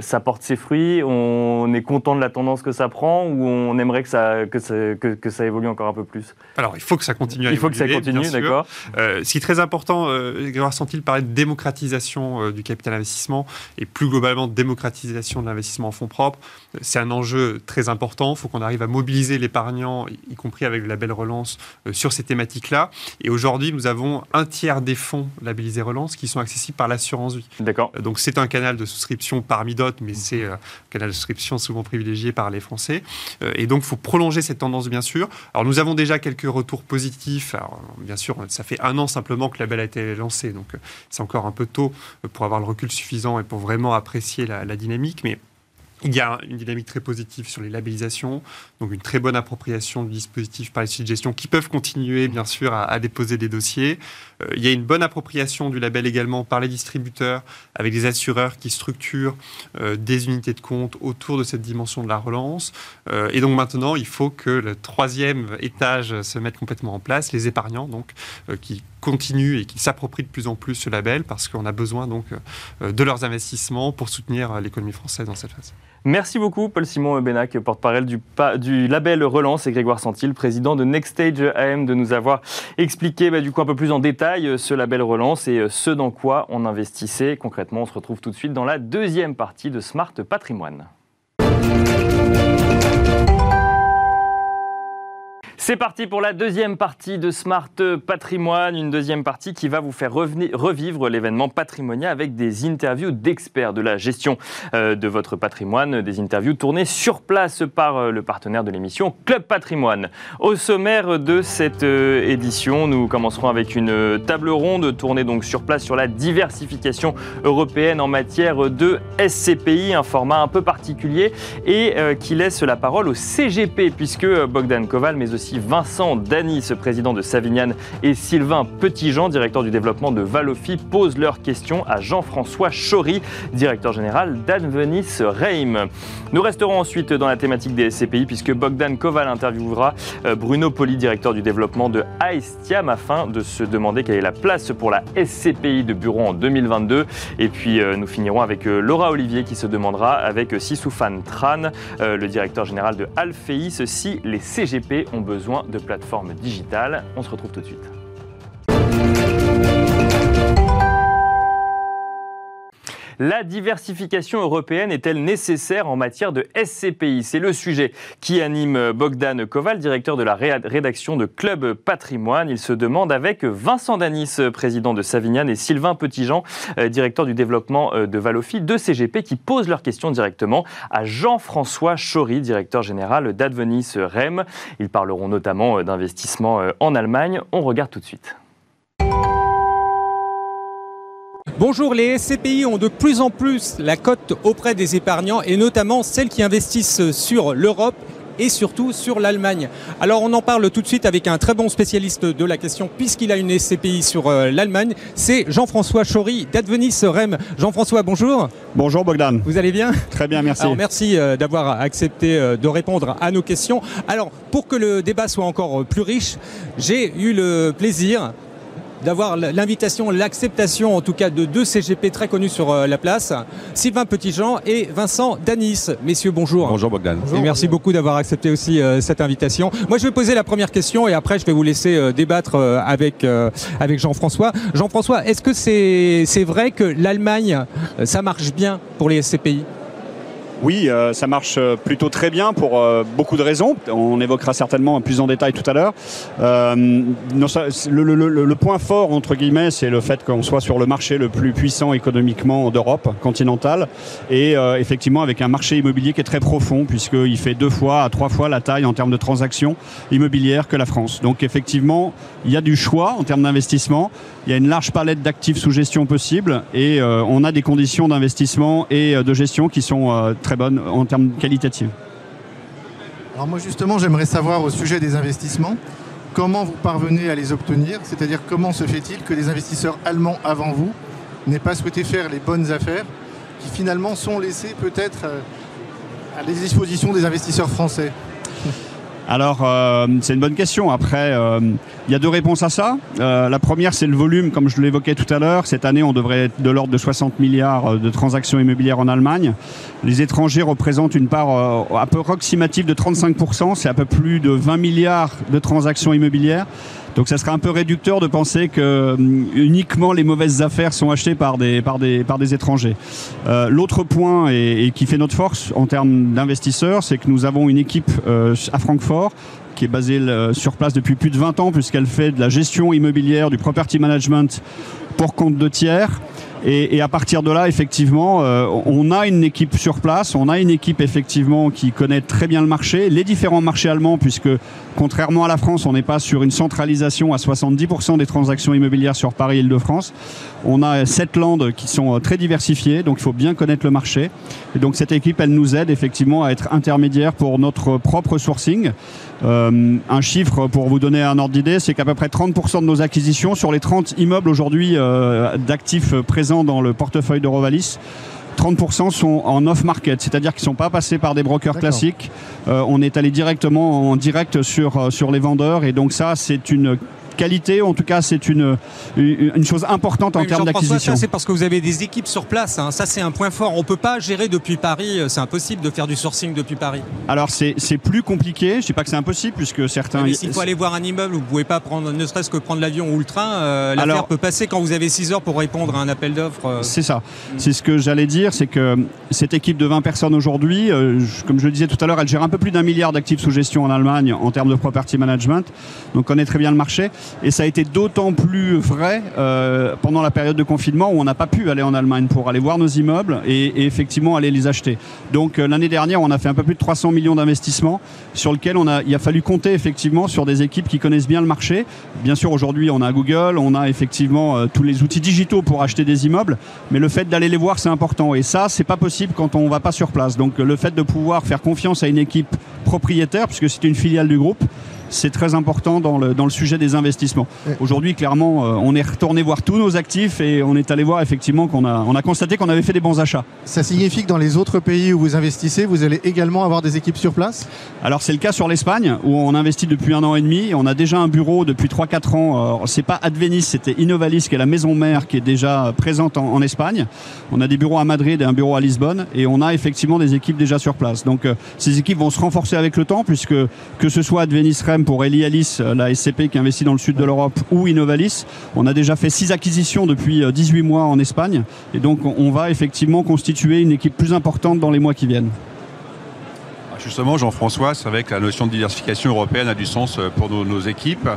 Speaker 1: Ça porte ses fruits? On est content de la tendance que ça prend ou on aimerait que ça, que ça, que, ça évolue encore un peu plus?
Speaker 3: Alors, il faut que ça continue à
Speaker 1: Il faut que ça continue, d'accord.
Speaker 3: ce qui est très important, Grégoire Santil parlait de démocratisation du capital investissement et plus globalement de démocratisation de l'investissement en fonds propres? C'est un enjeu très important. Il faut qu'on arrive à mobiliser l'épargnant, y compris avec la belle relance, euh, sur ces thématiques-là. Et aujourd'hui, nous avons un tiers des fonds labellisés relance qui sont accessibles par l'assurance vie.
Speaker 1: D'accord.
Speaker 3: Euh, donc c'est un canal de souscription parmi d'autres, mais c'est euh, un canal de souscription souvent privilégié par les Français. et donc il faut prolonger cette tendance, bien sûr. Alors nous avons déjà quelques retours positifs. Alors, bien sûr, ça fait un an simplement que la belle a été lancée, donc c'est encore un peu tôt pour avoir le recul suffisant et pour vraiment apprécier la, la dynamique. Mais il y a une dynamique très positive sur les labellisations, donc une très bonne appropriation du dispositif par les gestion qui peuvent continuer, bien sûr, à, déposer des dossiers. Euh, il y a une bonne appropriation du label également par les distributeurs, avec des assureurs qui structurent euh, des unités de compte autour de cette dimension de la relance. Euh, et donc maintenant, il faut que le troisième étage se mette complètement en place, les épargnants, donc, qui continuent et qu'ils s'approprient de plus en plus ce label parce qu'on a besoin donc de leurs investissements pour soutenir l'économie française dans cette phase.
Speaker 1: Merci beaucoup, Paul Simon Benac, porte-parole du, du, label Relance, et Grégoire Santil, président de Next Stage AM, de nous avoir expliqué bah, du coup un peu plus en détail euh, ce label Relance et euh, ce dans quoi on investissait. Concrètement, on se retrouve tout de suite dans la deuxième partie de Smart Patrimoine. C'est parti pour la deuxième partie de Smart Patrimoine, une deuxième partie qui va vous faire revivre l'événement patrimonial avec des interviews d'experts de la gestion euh, de votre patrimoine, des interviews tournées sur place par euh, le partenaire de l'émission Club Patrimoine. Au sommaire de cette euh, édition, nous commencerons avec une table ronde tournée donc sur place sur la diversification européenne en matière de SCPI, un format un peu particulier et qui laisse la parole au CGP puisque Bogdan Koval mais aussi Vincent Danis, président de Savignan, et Sylvain Petitjean, directeur du développement de Valofi, posent leurs questions à Jean-François Chory, directeur général d'Anvenis Reim. Nous resterons ensuite dans la thématique des SCPI puisque Bogdan Koval interviewera euh, Bruno Poli, directeur du développement de Aestiam, afin de se demander quelle est la place pour la SCPI de Bureau en 2022. Et puis euh, nous finirons avec euh, Laura Olivier qui se demandera avec Sisoufan Tran, le directeur général de Alfeis, si les CGP ont besoin de plateformes digitales. On se retrouve tout de suite. La diversification européenne est-elle nécessaire en matière de SCPI C'est le sujet qui anime Bogdan Koval, directeur de la rédaction de Club Patrimoine. Il se demande avec Vincent Danis, président de Savignan, et Sylvain Petitjean, euh, directeur du développement euh, de Valofi, de CGP, qui posent leurs questions directement à Jean-François Chory, directeur général d'Advenis REM. Ils parleront notamment euh, d'investissement en Allemagne. On regarde tout de suite.
Speaker 5: Bonjour, les SCPI ont de plus en plus la cote auprès des épargnants et notamment celles qui investissent sur l'Europe et surtout sur l'Allemagne. Alors on en parle tout de suite avec un très bon spécialiste de la question puisqu'il a une SCPI sur euh, l'Allemagne. C'est Jean-François Chory d'Advenis REM. Jean-François, bonjour.
Speaker 6: Bonjour Bogdan.
Speaker 5: Vous allez bien?
Speaker 6: Très bien, merci.
Speaker 5: Alors merci euh, d'avoir accepté euh, de répondre à nos questions. Alors pour que le débat soit encore plus riche, j'ai eu le plaisir d'avoir l'invitation, l'acceptation en tout cas de deux CGP très connus sur euh, la place, Sylvain Petitjean et Vincent Danis. Messieurs, bonjour.
Speaker 6: Bonjour Bogdan.
Speaker 5: et merci beaucoup d'avoir accepté aussi euh, cette invitation. Moi, je vais poser la première question et après, je vais vous laisser euh, débattre avec, avec Jean-François. Jean-François, est-ce que c'est vrai que l'Allemagne, ça marche bien pour les SCPI
Speaker 6: oui, euh, ça marche euh, plutôt très bien pour euh, beaucoup de raisons. On évoquera certainement plus en détail tout à l'heure. le, point fort, entre guillemets, c'est le fait qu'on soit sur le marché le plus puissant économiquement d'Europe continentale et effectivement avec un marché immobilier qui est très profond puisqu'il fait deux fois à trois fois la taille en termes de transactions immobilières que la France. Donc effectivement, il y a du choix en termes d'investissement. Il y a une large palette d'actifs sous gestion possible et on a des conditions d'investissement et de gestion qui sont très très bonne en termes qualitatifs.
Speaker 7: Alors moi justement, j'aimerais savoir au sujet des investissements, comment vous parvenez à les obtenir? C'est-à-dire comment se fait-il que les investisseurs allemands avant vous n'aient pas souhaité faire les bonnes affaires qui finalement sont laissées peut-être euh, à la disposition des investisseurs français?
Speaker 6: Alors, euh, c'est une bonne question. Après, euh, il y a deux réponses à ça. Euh, la première, c'est le volume, comme je l'évoquais tout à l'heure. Cette année, on devrait être de l'ordre de 60 milliards de transactions immobilières en Allemagne. Les étrangers représentent une part approximative de 35%. C'est à peu plus de 20 milliards de transactions immobilières. Donc ça serait un peu réducteur de penser que hum, uniquement les mauvaises affaires sont achetées par des, par des, par des étrangers. Euh, l'autre point et, qui fait notre force en termes d'investisseurs, c'est que nous avons une équipe euh, à Francfort qui est basée euh, sur place depuis plus de 20 ans puisqu'elle fait de la gestion immobilière, du property management pour compte de tiers. Et, à partir de là, effectivement, euh, on a une équipe sur place, on a une équipe effectivement qui connaît très bien le marché, les différents marchés allemands, puisque contrairement à la France, on n'est pas sur une centralisation à 70% des transactions immobilières sur Paris et Île-de-France. On a sept landes qui sont euh, très diversifiées, donc il faut bien connaître le marché. Et donc cette équipe, elle nous aide effectivement à être intermédiaire pour notre propre sourcing. Euh, un chiffre pour vous donner un ordre d'idée, c'est qu'à peu près 30% de nos acquisitions sur les 30 immeubles aujourd'hui euh, d'actifs présents dans le portefeuille d'Eurovalis, 30% sont en off-market, c'est-à-dire qu'ils ne sont pas passés par des brokers classiques. Euh, on est allé directement en direct sur, sur les vendeurs et donc ça, c'est une qualité. En tout cas, c'est une, une chose importante en termes d'acquisition.
Speaker 5: C'est parce que vous avez des équipes sur place. Hein. Ça, c'est un point fort. On ne peut pas gérer depuis Paris. C'est impossible de faire du sourcing depuis Paris.
Speaker 6: Alors, c'est plus compliqué. Je ne dis pas que c'est impossible, puisque certains.
Speaker 5: Mais s'il faut aller voir un immeuble, vous ne pouvez pas prendre, ne serait-ce que prendre l'avion ou le train. Euh, L'affaire peut passer quand vous avez 6 heures pour répondre à un appel d'offres. Euh.
Speaker 6: C'est ça. C'est ce que j'allais dire. C'est que cette équipe de 20 personnes aujourd'hui, euh, comme je le disais tout à l'heure, elle gère un peu plus d'un milliard d'actifs sous gestion en Allemagne en termes de property management. Donc, on connaît très bien le marché. Et ça a été d'autant plus vrai euh, pendant la période de confinement où on n'a pas pu aller en Allemagne pour aller voir nos immeubles et, effectivement aller les acheter. Donc euh, l'année dernière, on a fait un peu plus de 300 millions d'investissements sur a, il a fallu compter effectivement sur des équipes qui connaissent bien le marché. Bien sûr, aujourd'hui, on a Google, on a effectivement euh, tous les outils digitaux pour acheter des immeubles, mais le fait d'aller les voir, c'est important. Et ça, c'est pas possible quand on va pas sur place. Donc le fait de pouvoir faire confiance à une équipe propriétaire, puisque c'est une filiale du groupe, c'est très important dans le, dans le sujet des investissements. Aujourd'hui, clairement, euh, on est retourné voir tous nos actifs et on est allé voir effectivement qu'on a, on a constaté qu'on avait fait des bons achats.
Speaker 7: Ça signifie que dans les autres pays où vous investissez, vous allez également avoir des équipes sur place?
Speaker 6: Alors c'est le cas sur l'Espagne où on investit depuis un an et demi. On a déjà un bureau depuis 3-4 ans. C'est pas Advenis, c'était Innovalis qui est la maison mère qui est déjà présente en, Espagne. On a des bureaux à Madrid et un bureau à Lisbonne et on a effectivement des équipes déjà sur place. Donc euh, ces équipes vont se renforcer avec le temps puisque que ce soit Advenis REM pour Elialis, euh, la SCP qui investit dans le sud de l'Europe, ou Innovalis. On a déjà fait six acquisitions depuis 18 euh, mois en Espagne. Et donc, on va effectivement constituer une équipe plus importante dans les mois qui viennent.
Speaker 8: Justement, Jean-François, c'est vrai que la notion de diversification européenne a du sens euh, pour nos, équipes.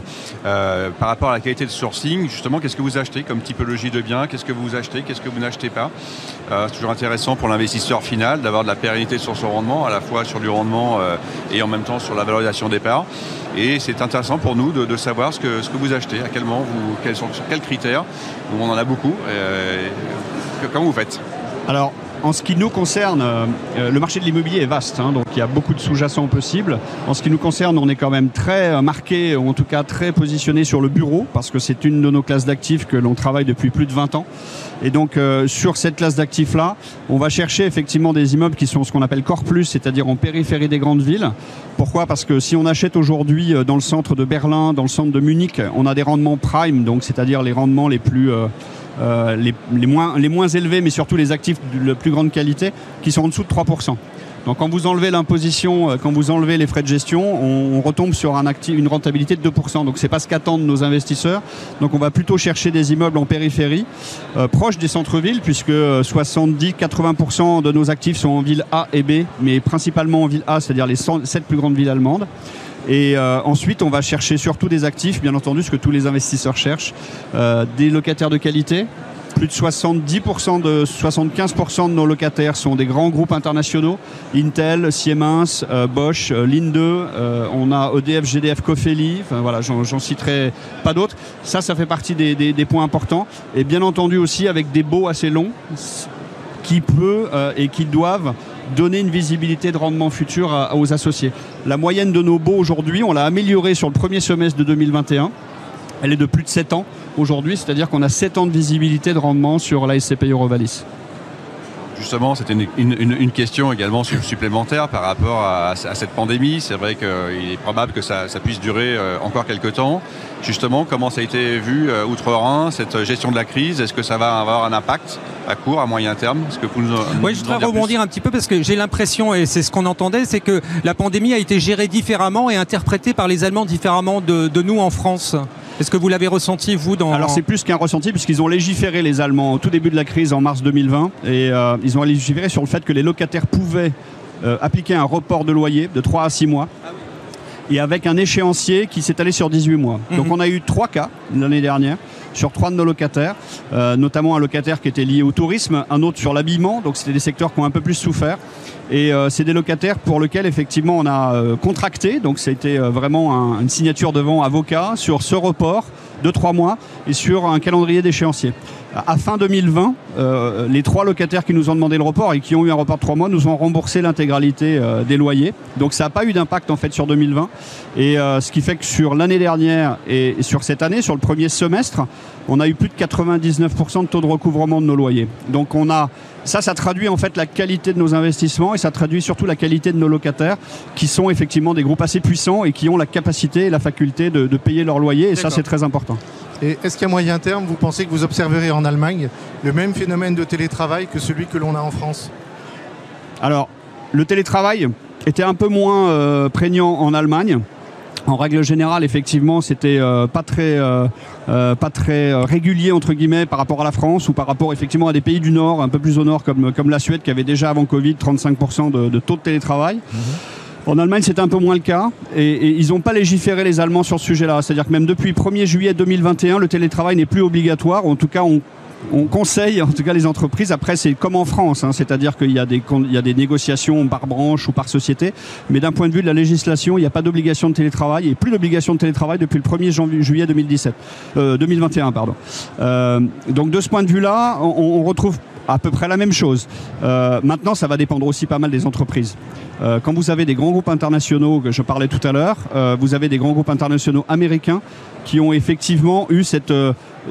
Speaker 8: Euh, par rapport à la qualité de sourcing, justement, qu'est-ce que vous achetez comme typologie de biens? Qu'est-ce que vous achetez? Qu'est-ce que vous n'achetez pas? Euh, C'est toujours intéressant pour l'investisseur final d'avoir de la pérennité sur son rendement, à la fois sur du rendement et en même temps sur la valorisation des parts. Et c'est intéressant pour nous de, savoir ce que, vous achetez, à quel moment, vous, quels critères. On en a beaucoup. comment vous faites?
Speaker 6: Alors, en ce qui nous concerne, euh, euh, le marché de l'immobilier est vaste, hein, donc il y a beaucoup de sous-jacents possibles. En ce qui nous concerne, on est quand même très euh, marqué, ou en tout cas très positionné sur le bureau, parce que c'est une de nos classes d'actifs que l'on travaille depuis plus de 20 ans. Et donc sur cette classe d'actifs-là, on va chercher effectivement des immeubles qui sont ce qu'on appelle core plus, c'est-à-dire en périphérie des grandes villes. Pourquoi? Parce que si on achète aujourd'hui dans le centre de Berlin, dans le centre de Munich, on a des rendements prime, donc c'est-à-dire les rendements les plus les, moins, les moins élevés, mais surtout les actifs de plus grande qualité, qui sont en dessous de 3%. Donc quand vous enlevez l'imposition, euh, quand vous enlevez les frais de gestion, on, retombe sur un actif, une rentabilité de 2%. Donc c'est pas ce qu'attendent nos investisseurs. Donc on va plutôt chercher des immeubles en périphérie, euh, proches des centres-villes, puisque 70-80% de nos actifs sont en ville A et B, mais principalement en ville A, c'est-à-dire les 7 plus grandes villes allemandes. Et euh, ensuite, on va chercher surtout des actifs, bien entendu, ce que tous les investisseurs cherchent, euh, des locataires de qualité. Plus de 70%, de 75% de nos locataires sont des grands groupes internationaux, Intel, Siemens, euh, Bosch, Linde, on a EDF, GDF, Cofeli, enfin voilà, j'en citerai pas d'autres. Ça, ça fait partie des, points importants. Et bien entendu aussi avec des baux assez longs qui peut et qui doivent donner une visibilité de rendement futur aux associés. La moyenne de nos baux aujourd'hui, on l'a améliorée sur le premier semestre de 2021. Elle est de plus de 7 ans aujourd'hui, c'est-à-dire qu'on a 7 ans de visibilité de rendement sur la SCP Eurovalis.
Speaker 8: Justement, c'était une, question également supplémentaire par rapport à, cette pandémie. C'est vrai qu'il est probable que ça, puisse durer euh, encore quelques temps. Justement, comment ça a été vu euh, outre-Rhin, cette gestion de la crise? Est-ce que ça va avoir un impact à court, à moyen terme? Que
Speaker 5: Oui, je voudrais rebondir un petit peu parce que j'ai l'impression, et c'est ce qu'on entendait, c'est que la pandémie a été gérée différemment et interprétée par les Allemands différemment de, nous en France. Est-ce que vous l'avez ressenti, vous, dans...
Speaker 6: Alors c'est plus qu'un ressenti, puisqu'ils ont légiféré, les Allemands, au tout début de la crise, en mars 2020, et euh, ils ont légiféré sur le fait que les locataires pouvaient euh, appliquer un report de loyer de 3 à 6 mois. Et avec un échéancier qui s'est allé sur 18 mois. Mhm. Donc on a eu trois cas l'année dernière sur trois de nos locataires, euh, notamment un locataire qui était lié au tourisme, un autre sur l'habillement, donc c'était des secteurs qui ont un peu plus souffert. Et euh, c'est des locataires pour lesquels effectivement on a euh, contracté, donc c'était vraiment une signature devant avocat sur ce report de trois mois et sur un calendrier d'échéancier. À fin 2020, euh, les trois locataires qui nous ont demandé le report et qui ont eu un report de trois mois nous ont remboursé l'intégralité euh, des loyers. Donc ça n'a pas eu d'impact en fait sur 2020. Et euh, ce qui fait que sur l'année dernière et sur cette année, sur le premier semestre, on a eu plus de 99% de taux de recouvrement de nos loyers. Donc on a ça, ça traduit en fait la qualité de nos investissements et ça traduit surtout la qualité de nos locataires qui sont effectivement des groupes assez puissants et qui ont la capacité et la faculté de, de payer leur loyer et ça c'est très important.
Speaker 7: Et est-ce qu'à moyen terme, vous pensez que vous observerez en Allemagne le même phénomène de télétravail que celui que l'on a en France?
Speaker 6: Alors, le télétravail était un peu moins euh, prégnant en Allemagne. En règle générale, effectivement, c'était euh, pas très, euh, pas très régulier entre guillemets par rapport à la France ou par rapport effectivement à des pays du Nord, un peu plus au nord comme, comme la Suède qui avait déjà avant Covid 35% de, de, taux de télétravail. Mhm. En Allemagne, c'est un peu moins le cas. Et, ils n'ont pas légiféré les Allemands sur ce sujet-là. C'est-à-dire que même depuis 1er juillet 2021, le télétravail n'est plus obligatoire. En tout cas, on, conseille, en tout cas les entreprises. Après, c'est comme en France, hein. c'est-à-dire qu'il y, a des, négociations par branche ou par société. Mais d'un point de vue de la législation, il n'y a pas d'obligation de télétravail et plus d'obligation de télétravail depuis le 1er janvier, juillet 2017, 2021. Pardon. Euh, donc de ce point de vue-là, on, on retrouve à peu près la même chose. Euh, maintenant, ça va dépendre aussi pas mal des entreprises. Euh, quand vous avez des grands groupes internationaux, que je parlais tout à l'heure, euh, vous avez des grands groupes internationaux américains qui ont effectivement eu cette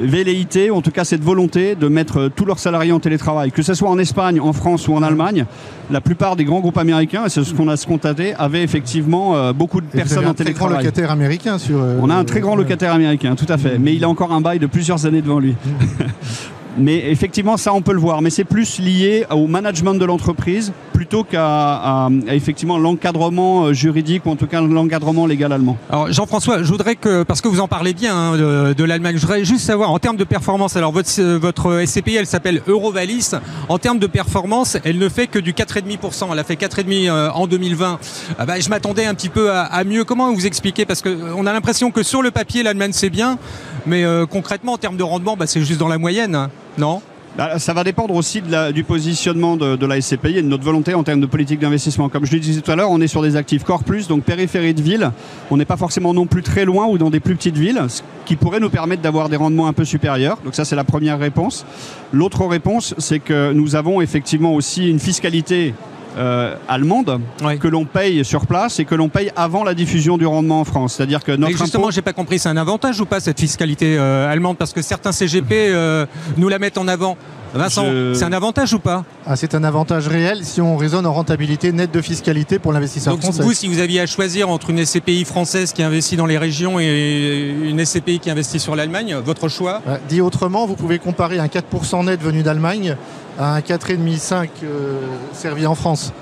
Speaker 6: euh, velléité, en tout cas cette volonté de mettre tous leurs salariés en télétravail. Que ce soit en Espagne, en France ou en Allemagne, la plupart des grands groupes américains, et c'est ce qu'on a constaté, avaient effectivement beaucoup de personnes en télétravail.
Speaker 7: On a un très grand locataire américain sur...
Speaker 6: On a un très grand locataire américain, tout à fait. Mais il a encore un bail de plusieurs années devant lui. Mais effectivement, ça, on peut le voir. Mais c'est plus lié au management de l'entreprise plutôt qu'à effectivement l'encadrement euh, juridique ou en tout cas l'encadrement légal allemand.
Speaker 5: Alors Jean-François, je voudrais que, parce que vous en parlez bien hein, de, l'Allemagne, je voudrais juste savoir en termes de performance, alors votre, votre SCPI, elle s'appelle Eurovalis. En termes de performance, elle ne fait que du 4,5%. Elle a fait 4,5% euh, en 2020. Ah bah, je m'attendais un petit peu à, mieux. Comment vous expliquez? Parce qu'on a l'impression que sur le papier, l'Allemagne c'est bien, mais euh, concrètement, en termes de rendement, bah, c'est juste dans la moyenne. Non?
Speaker 6: bah, ça va dépendre aussi du positionnement de, la SCPI et de notre volonté en termes de politique d'investissement. Comme je le disais tout à l'heure, on est sur des actifs Core Plus, donc périphérie de ville. On n'est pas forcément non plus très loin ou dans des plus petites villes, ce qui pourrait nous permettre d'avoir des rendements un peu supérieurs. Donc ça, c'est la première réponse. L'autre réponse, c'est que nous avons effectivement aussi une fiscalité euh, allemande que l'on paye sur place et que l'on paye avant la diffusion du rendement en France. C'est-à-dire que notre
Speaker 5: justement, j'ai pas compris, c'est un avantage ou pas cette fiscalité euh, allemande? Parce que certains CGP euh, nous la mettent en avant. Vincent, c'est un avantage ou pas?
Speaker 7: Ah, C'est un avantage réel si on raisonne en rentabilité nette de fiscalité pour l'investisseur français.
Speaker 5: Donc vous, si vous aviez à choisir entre une SCPI française qui investit dans les régions et une SCPI qui investit sur l'Allemagne, votre choix?
Speaker 7: Dit autrement, vous pouvez comparer un 4% net venu d'Allemagne à un 4,5-5 euh, servi en France.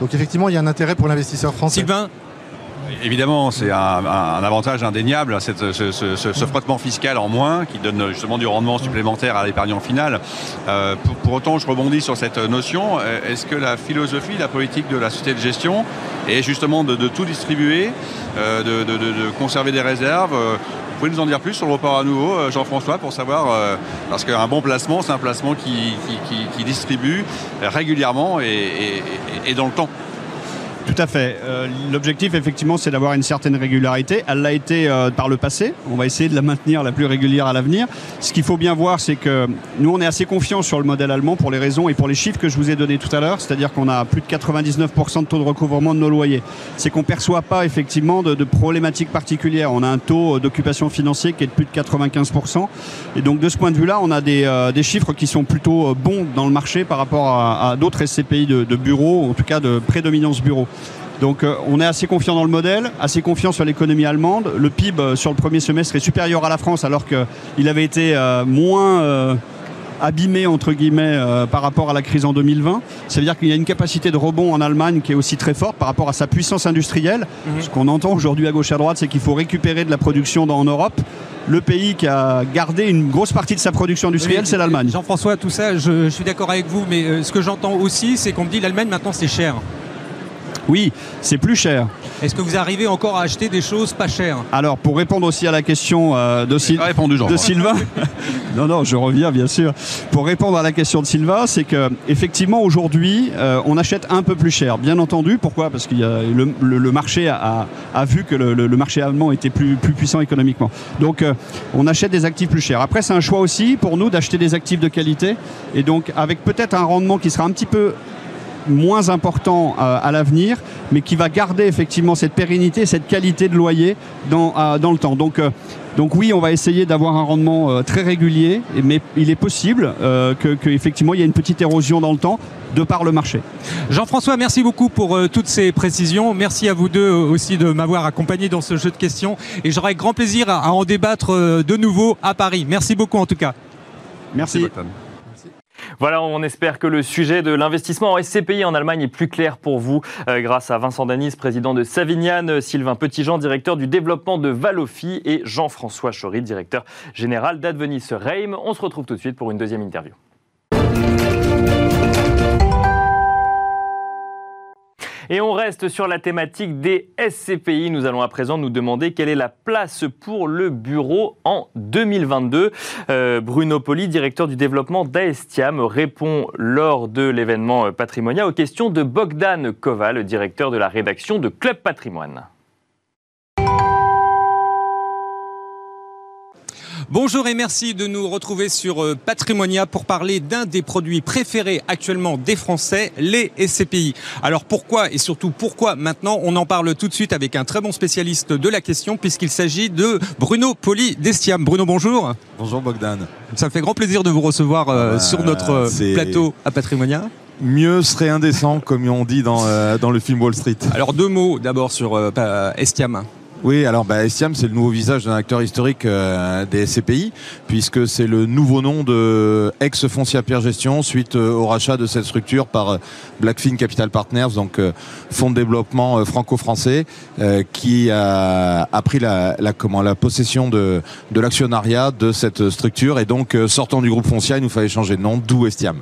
Speaker 7: Donc effectivement, il y a un intérêt pour l'investisseur français.
Speaker 5: Sylvain
Speaker 8: Évidemment, c'est un, avantage indéniable, ce, frottement fiscal en moins qui donne justement du rendement supplémentaire à l'épargnant final. Euh, pour, autant, je rebondis sur cette notion. Est-ce que la philosophie, la politique de la société de gestion est justement de, tout distribuer, euh, de, conserver des réserves vous pouvez nous en dire plus sur le report à nouveau, euh, Jean-François, pour savoir, euh, parce qu'un bon placement, c'est un placement qui, distribue régulièrement et dans le temps.
Speaker 6: Tout à fait. Euh, l'objectif, effectivement, c'est d'avoir une certaine régularité. Elle l'a été euh, par le passé. On va essayer de la maintenir la plus régulière à l'avenir. Ce qu'il faut bien voir, c'est que nous, on est assez confiants sur le modèle allemand pour les raisons et pour les chiffres que je vous ai donnés tout à l'heure. C'est-à-dire qu'on a plus de 99% de taux de recouvrement de nos loyers. C'est qu'on ne perçoit pas, effectivement, de, problématiques particulières. On a un taux d'occupation financier qui est de plus de 95%. Et donc, de ce point de vue-là, on a des, euh, chiffres qui sont plutôt bons dans le marché par rapport à, d'autres SCPI de, de bureaux, en tout cas de prédominance bureau. Donc euh, on est assez confiant dans le modèle, assez confiant sur l'économie allemande. Le PIB euh, sur le premier semestre est supérieur à la France alors qu'il avait été euh, moins abîmé entre guillemets par rapport à la crise en 2020. Ça veut dire qu'il y a une capacité de rebond en Allemagne qui est aussi très forte par rapport à sa puissance industrielle. Mhm. Ce qu'on entend aujourd'hui à gauche et à droite, c'est qu'il faut récupérer de la production en Europe. Le pays qui a gardé une grosse partie de sa production industrielle, c'est l'Allemagne.
Speaker 5: Jean-François, tout ça, je, je suis d'accord avec vous, mais ce que j'entends aussi, c'est qu'on me dit l'Allemagne maintenant c'est cher.
Speaker 6: Oui, c'est plus cher.
Speaker 5: Est-ce que vous arrivez encore à acheter des choses pas chères
Speaker 6: Alors, pour répondre aussi à la question euh, de, de Sylvain, non, non, je reviens bien sûr. Pour répondre à la question de Sylvain, c'est que effectivement aujourd'hui, euh, on achète un peu plus cher. Bien entendu, pourquoi? Parce que le, le, marché a, a, vu que le, le, marché allemand était plus, plus puissant économiquement. Donc, euh, on achète des actifs plus chers. Après, c'est un choix aussi pour nous d'acheter des actifs de qualité et donc avec peut-être un rendement qui sera un petit peu moins important euh, à l'avenir, mais qui va garder effectivement cette pérennité, cette qualité de loyer dans, euh, dans le temps. Donc, euh, donc oui, on va essayer d'avoir un rendement très régulier, mais il est possible qu'effectivement il y ait une petite érosion dans le temps de par le marché.
Speaker 5: Jean-François, merci beaucoup pour toutes ces précisions. Merci à vous deux aussi de m'avoir accompagné dans ce jeu de questions. Et j'aurai grand plaisir à, en débattre de nouveau à Paris. Merci beaucoup en tout cas.
Speaker 6: Merci.
Speaker 1: Voilà, on espère que le sujet de l'investissement en SCPI en Allemagne est plus clair pour vous euh, grâce à Vincent Danis, président de Savignan, Sylvain Petitjean, directeur du développement de Valofi et Jean-François Chory, directeur général d'Advenis Reim. On se retrouve tout de suite pour une deuxième interview. Et on reste sur la thématique des SCPI. Nous allons à présent nous demander quelle est la place pour le bureau en 2022. Euh, Bruno Poli, directeur du développement d'Aestiam, répond lors de l'événement Patrimonia aux questions de Bogdan Koval, directeur de la rédaction de Club Patrimoine.
Speaker 5: Bonjour et merci de nous retrouver sur euh, Patrimonia pour parler d'un des produits préférés actuellement des Français, les SCPI. Alors pourquoi et surtout pourquoi maintenant? On en parle tout de suite avec un très bon spécialiste de la question puisqu'il s'agit de Bruno Poli d'Estiam. Bruno, bonjour.
Speaker 9: Bonjour Bogdan.
Speaker 5: Ça me fait grand plaisir de vous recevoir euh, sur notre plateau à Patrimonia
Speaker 9: mieux serait indécent, comme on dit dans, euh, dans le film Wall Street.
Speaker 5: Alors deux mots d'abord sur Estiam.
Speaker 9: Oui, alors bah, Estiam, c'est le nouveau visage d'un acteur historique euh, des SCPI, puisque c'est le nouveau nom de ex-Foncia Pierre Gestion suite euh, au rachat de cette structure par euh, Blackfin Capital Partners, donc fonds de développement franco-français, qui a, a, pris la, la, comment, la possession de, de l'actionnariat de cette structure. Et donc, sortant du groupe Foncia, il nous fallait changer de nom, d'où Estiam.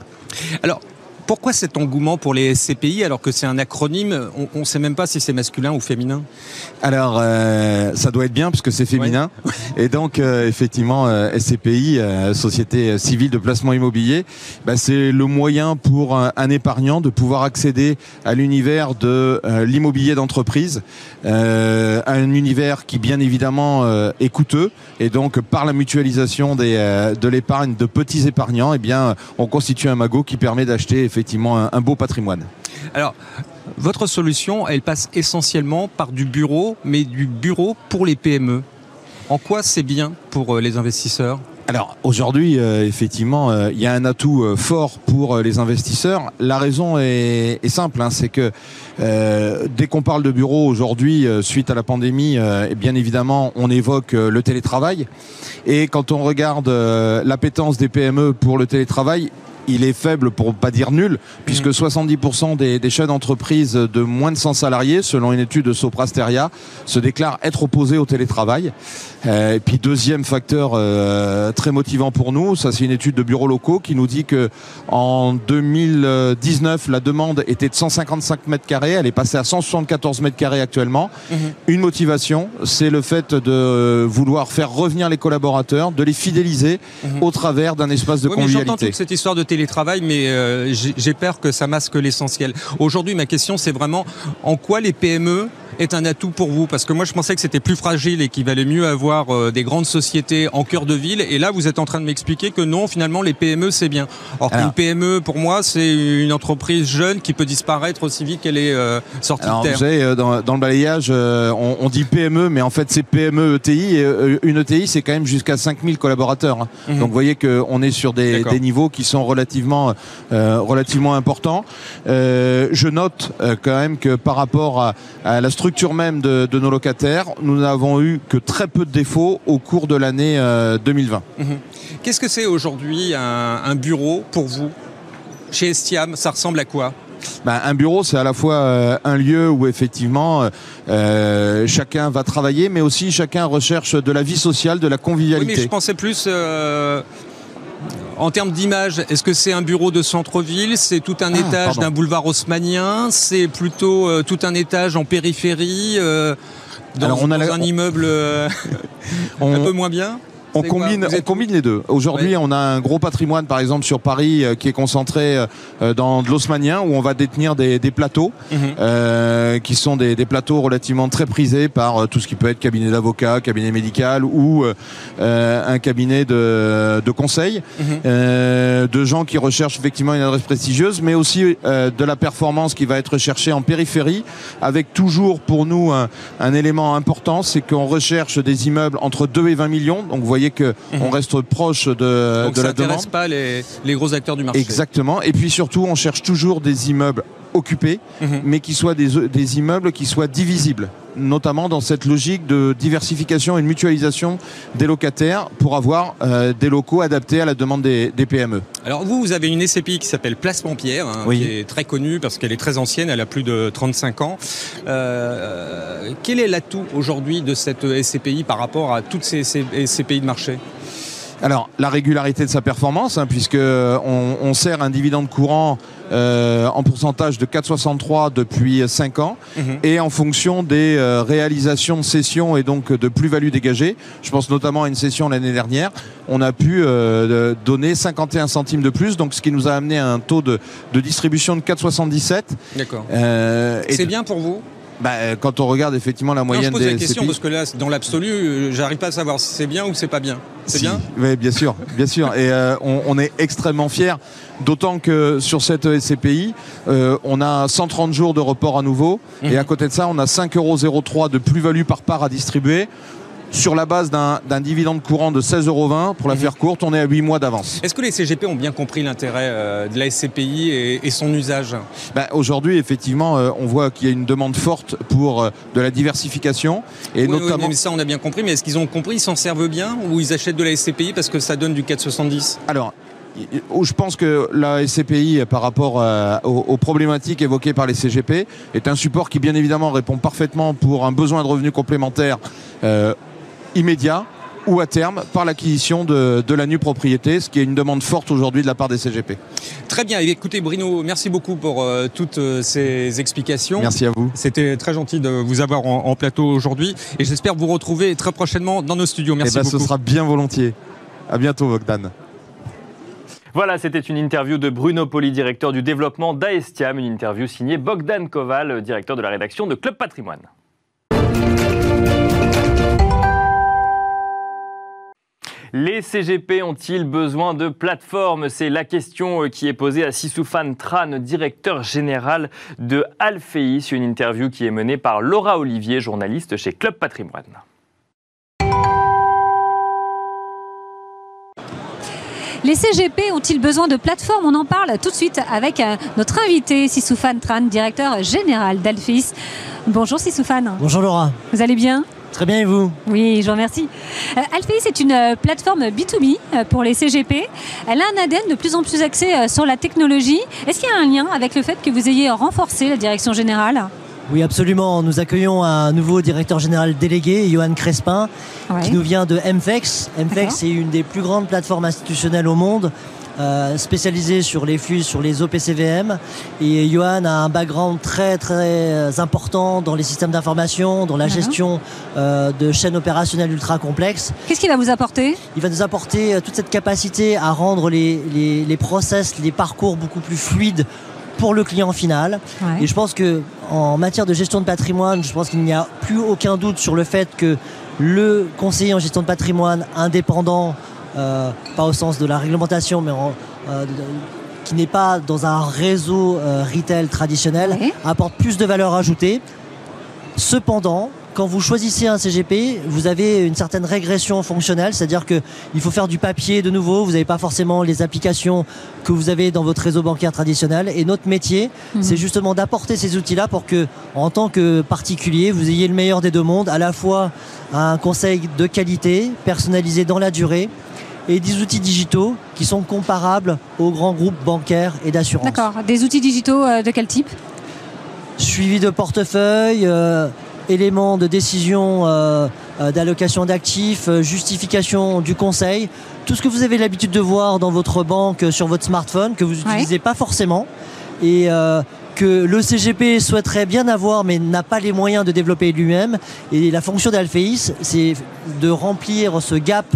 Speaker 5: Alors, pourquoi cet engouement pour les SCPI alors que c'est un acronyme On ne sait même pas si c'est masculin ou féminin?
Speaker 9: Alors, euh, ça doit être bien puisque c'est féminin. Et donc, euh, effectivement, euh, SCPI, Société civile de placement immobilier, bah, c'est le moyen pour un, épargnant de pouvoir accéder à l'univers de l'immobilier d'entreprise, un univers qui, bien évidemment, est coûteux. Et donc, par la mutualisation des, de l'épargne de petits épargnants, eh bien, on constitue un magot qui permet d'acheter effectivement un, beau patrimoine.
Speaker 5: Alors, votre solution, elle passe essentiellement par du bureau, mais du bureau pour les PME. En quoi c'est bien pour euh, les investisseurs?
Speaker 9: Alors aujourd'hui, euh, effectivement, euh, il y a un atout fort pour les investisseurs. La raison est, simple, hein, c'est que dès qu'on parle de bureau aujourd'hui, suite à la pandémie, et bien évidemment, on évoque le télétravail. Et quand on regarde l'appétence des PME pour le télétravail, il est faible pour pas dire nul, puisque 70% mm. des, des chefs d'entreprise de moins de 100 salariés, selon une étude de Soprasteria, se déclarent être opposés au télétravail. Euh, et puis deuxième facteur euh, très motivant pour nous, ça c'est une étude de bureaux locaux qui nous dit que en 2019 la demande était de 155 mètres carrés, elle est passée à 174 mètres carrés actuellement. Mm-hmm. Une motivation, c'est le fait de vouloir faire revenir les collaborateurs, de les fidéliser mm-hmm. au travers d'un espace de convivialité.
Speaker 5: toute cette histoire de télétravail, mais euh, j'ai peur que ça masque l'essentiel. Aujourd'hui, ma question, c'est vraiment en quoi les PME est un atout pour vous? Parce que moi, je pensais que c'était plus fragile et qu'il valait mieux avoir euh, des grandes sociétés en cœur de ville. Et là, vous êtes en train de m'expliquer que non, finalement, les PME, c'est bien. Or qu'une PME, pour moi, c'est une entreprise jeune qui peut disparaître aussi vite qu'elle est euh, sortie de terre.
Speaker 9: Vous savez, dans, le balayage, on, dit PME, mais en fait, c'est PME ETI. Et une ETI, c'est quand même jusqu'à 5000 collaborateurs. Hein. Mhm. Donc, vous voyez qu'on est sur des, niveaux qui sont relativement, relativement importants. je note quand même que par rapport à, à la structure même de, nos locataires, nous n'avons eu que très peu de défauts au cours de l'année 2020. Euh, mhm.
Speaker 5: Qu'est-ce que c'est aujourd'hui un, bureau pour vous? Chez Estiam, ça ressemble à quoi?
Speaker 9: Ben, un bureau, c'est à la fois euh, un lieu où effectivement euh, chacun va travailler, mais aussi chacun recherche de la vie sociale, de la convivialité.
Speaker 5: Oui, mais je pensais plus En termes d'image, est-ce que c'est un bureau de centre-ville C'est tout un ah, étage d'un boulevard haussmanien C'est plutôt tout un étage en périphérie dans, on a un immeuble un peu moins bien?
Speaker 9: On combine, on combine les deux. Aujourd'hui, on a un gros patrimoine, par exemple, sur Paris, euh, qui est concentré euh, dans de l'osmanien, où on va détenir des, plateaux, mhm. euh, qui sont des, plateaux relativement très prisés par tout ce qui peut être cabinet d'avocat, cabinet médical ou un cabinet de, conseil, mhm. de gens qui recherchent effectivement une adresse prestigieuse, mais aussi de la performance qui va être recherchée en périphérie, avec toujours pour nous un, un élément important, c'est qu'on recherche des immeubles entre 2 et 20 millions. Donc vous voyez qu'on mhm. reste proche de,
Speaker 5: Donc
Speaker 9: de
Speaker 5: ça
Speaker 9: la demande.
Speaker 5: pas les, gros acteurs du marché.
Speaker 9: Exactement. Et puis surtout, on cherche toujours des immeubles occupés, mhm. mais qui soient des, immeubles qui soient divisibles notamment dans cette logique de diversification et de mutualisation des locataires pour avoir euh, des locaux adaptés à la demande des, PME.
Speaker 5: Alors vous, vous avez une SCPI qui s'appelle Placement Pierre, hein, qui est très connue parce qu'elle est très ancienne, elle a plus de 35 ans. Euh, quel est l'atout aujourd'hui de cette SCPI par rapport à toutes ces SCPI de marché?
Speaker 9: Alors, la régularité de sa performance, hein, puisque on, sert un dividende courant euh, en pourcentage de 4,63 depuis 5 ans, mhm. et en fonction des euh, réalisations de sessions et donc de plus-value dégagée, je pense notamment à une session l'année dernière, on a pu euh, donner 51 centimes de plus, donc ce qui nous a amené à un taux de, distribution de 4,77.
Speaker 5: D'accord. C'est bien pour vous?
Speaker 9: Bah, euh, quand on regarde effectivement la moyenne
Speaker 5: non, je pose la question parce que là, dans l'absolu, euh, j'arrive pas à savoir si c'est bien ou c'est pas bien. C'est bien
Speaker 9: Oui, bien sûr, bien sûr. Et euh, on, est extrêmement fiers, d'autant que sur cette SCPI, on a 130 jours de report à nouveau, et mhm. à côté de ça, on a 5,03 euros de plus-value par part à distribuer sur la base d'un dividende courant de 16,20 euros. Pour la mhm. faire courte, on est à 8 mois d'avance.
Speaker 5: Est-ce que les CGP ont bien compris l'intérêt euh, de la SCPI et, son usage?
Speaker 9: Ben, Aujourd'hui, effectivement, euh, on voit qu'il y a une demande forte pour euh, de la diversification.
Speaker 5: Et notamment... mais ça, on a bien compris. Mais est-ce qu'ils ont compris, ils s'en servent bien ou ils achètent de la SCPI parce que ça donne du 4,70
Speaker 9: Alors, je pense que la SCPI, par rapport aux, problématiques évoquées par les CGP, est un support qui, bien évidemment, répond parfaitement pour un besoin de revenus complémentaires immédiat ou à terme par l'acquisition de, la nue propriété, ce qui est une demande forte aujourd'hui de la part des CGP.
Speaker 5: Très bien. Écoutez, Bruno, merci beaucoup pour euh, toutes euh, ces explications.
Speaker 9: Merci à vous.
Speaker 5: C'était très gentil de vous avoir en, plateau aujourd'hui et j'espère vous retrouver très prochainement dans nos studios. Merci eh ben,
Speaker 9: beaucoup. Ce sera bien volontiers. À bientôt, Bogdan.
Speaker 1: Voilà, c'était une interview de Bruno Poli, directeur du développement d'Aestiam, une interview signée Bogdan Koval, directeur de la rédaction de Club Patrimoine. Les CGP ont-ils besoin de plateformes? C'est la question euh, qui est posée à Sissoufan Tran, directeur général de Alfeis, une interview qui est menée par Laura Olivier, journaliste chez Club Patrimoine.
Speaker 10: Les CGP ont-ils besoin de plateformes? On en parle tout de suite avec euh, notre invité, Sissoufan Tran, directeur général d'Alfeis. Bonjour Sissoufan.
Speaker 11: Bonjour Laura.
Speaker 10: Vous allez bien?
Speaker 11: Très bien, et vous
Speaker 10: Oui, je vous remercie. Euh, c'est une euh, plateforme B2B euh, pour les CGP. Elle a un ADN de plus en plus axé sur la technologie. Est-ce qu'il y a un lien avec le fait que vous ayez renforcé la direction générale?
Speaker 11: Oui, absolument. Nous accueillons un nouveau directeur général délégué, Johan Crespin, qui nous vient de MFEX. MFEX est une des plus grandes plateformes institutionnelles au monde euh, spécialisé sur les flux, sur les OPCVM. Et Johan a un background très très euh, important dans les systèmes d'information, dans la gestion euh, de chaînes opérationnelles ultra complexes.
Speaker 10: Qu'est-ce qu'il va vous apporter?
Speaker 11: Il va nous apporter toute cette capacité à rendre les, les, les process, les parcours beaucoup plus fluides pour le client final. Et je pense que en matière de gestion de patrimoine, je pense qu'il n'y a plus aucun doute sur le fait que le conseiller en gestion de patrimoine indépendant euh, pas au sens de la réglementation, mais euh, qui n'est pas dans un réseau euh, retail traditionnel, apporte plus de valeur ajoutée. Cependant, quand vous choisissez un CGP, vous avez une certaine régression fonctionnelle, c'est-à-dire qu'il faut faire du papier de nouveau, vous n'avez pas forcément les applications que vous avez dans votre réseau bancaire traditionnel. Et notre métier, mhm. c'est justement d'apporter ces outils-là pour que, en tant que particulier, vous ayez le meilleur des deux mondes, à la fois un conseil de qualité, personnalisé dans la durée, et des outils digitaux qui sont comparables aux grands groupes bancaires et d'assurance.
Speaker 10: D'accord. Des outils digitaux euh, de quel type?
Speaker 11: Suivi de portefeuille, euh, éléments de décision d'allocation d'actifs, justification du conseil, tout ce que vous avez l'habitude de voir dans votre banque sur votre smartphone, que vous n'utilisez pas forcément. Et que le CGP souhaiterait bien avoir mais n'a pas les moyens de développer lui-même. Et la fonction d'Alphéis, c'est de remplir ce gap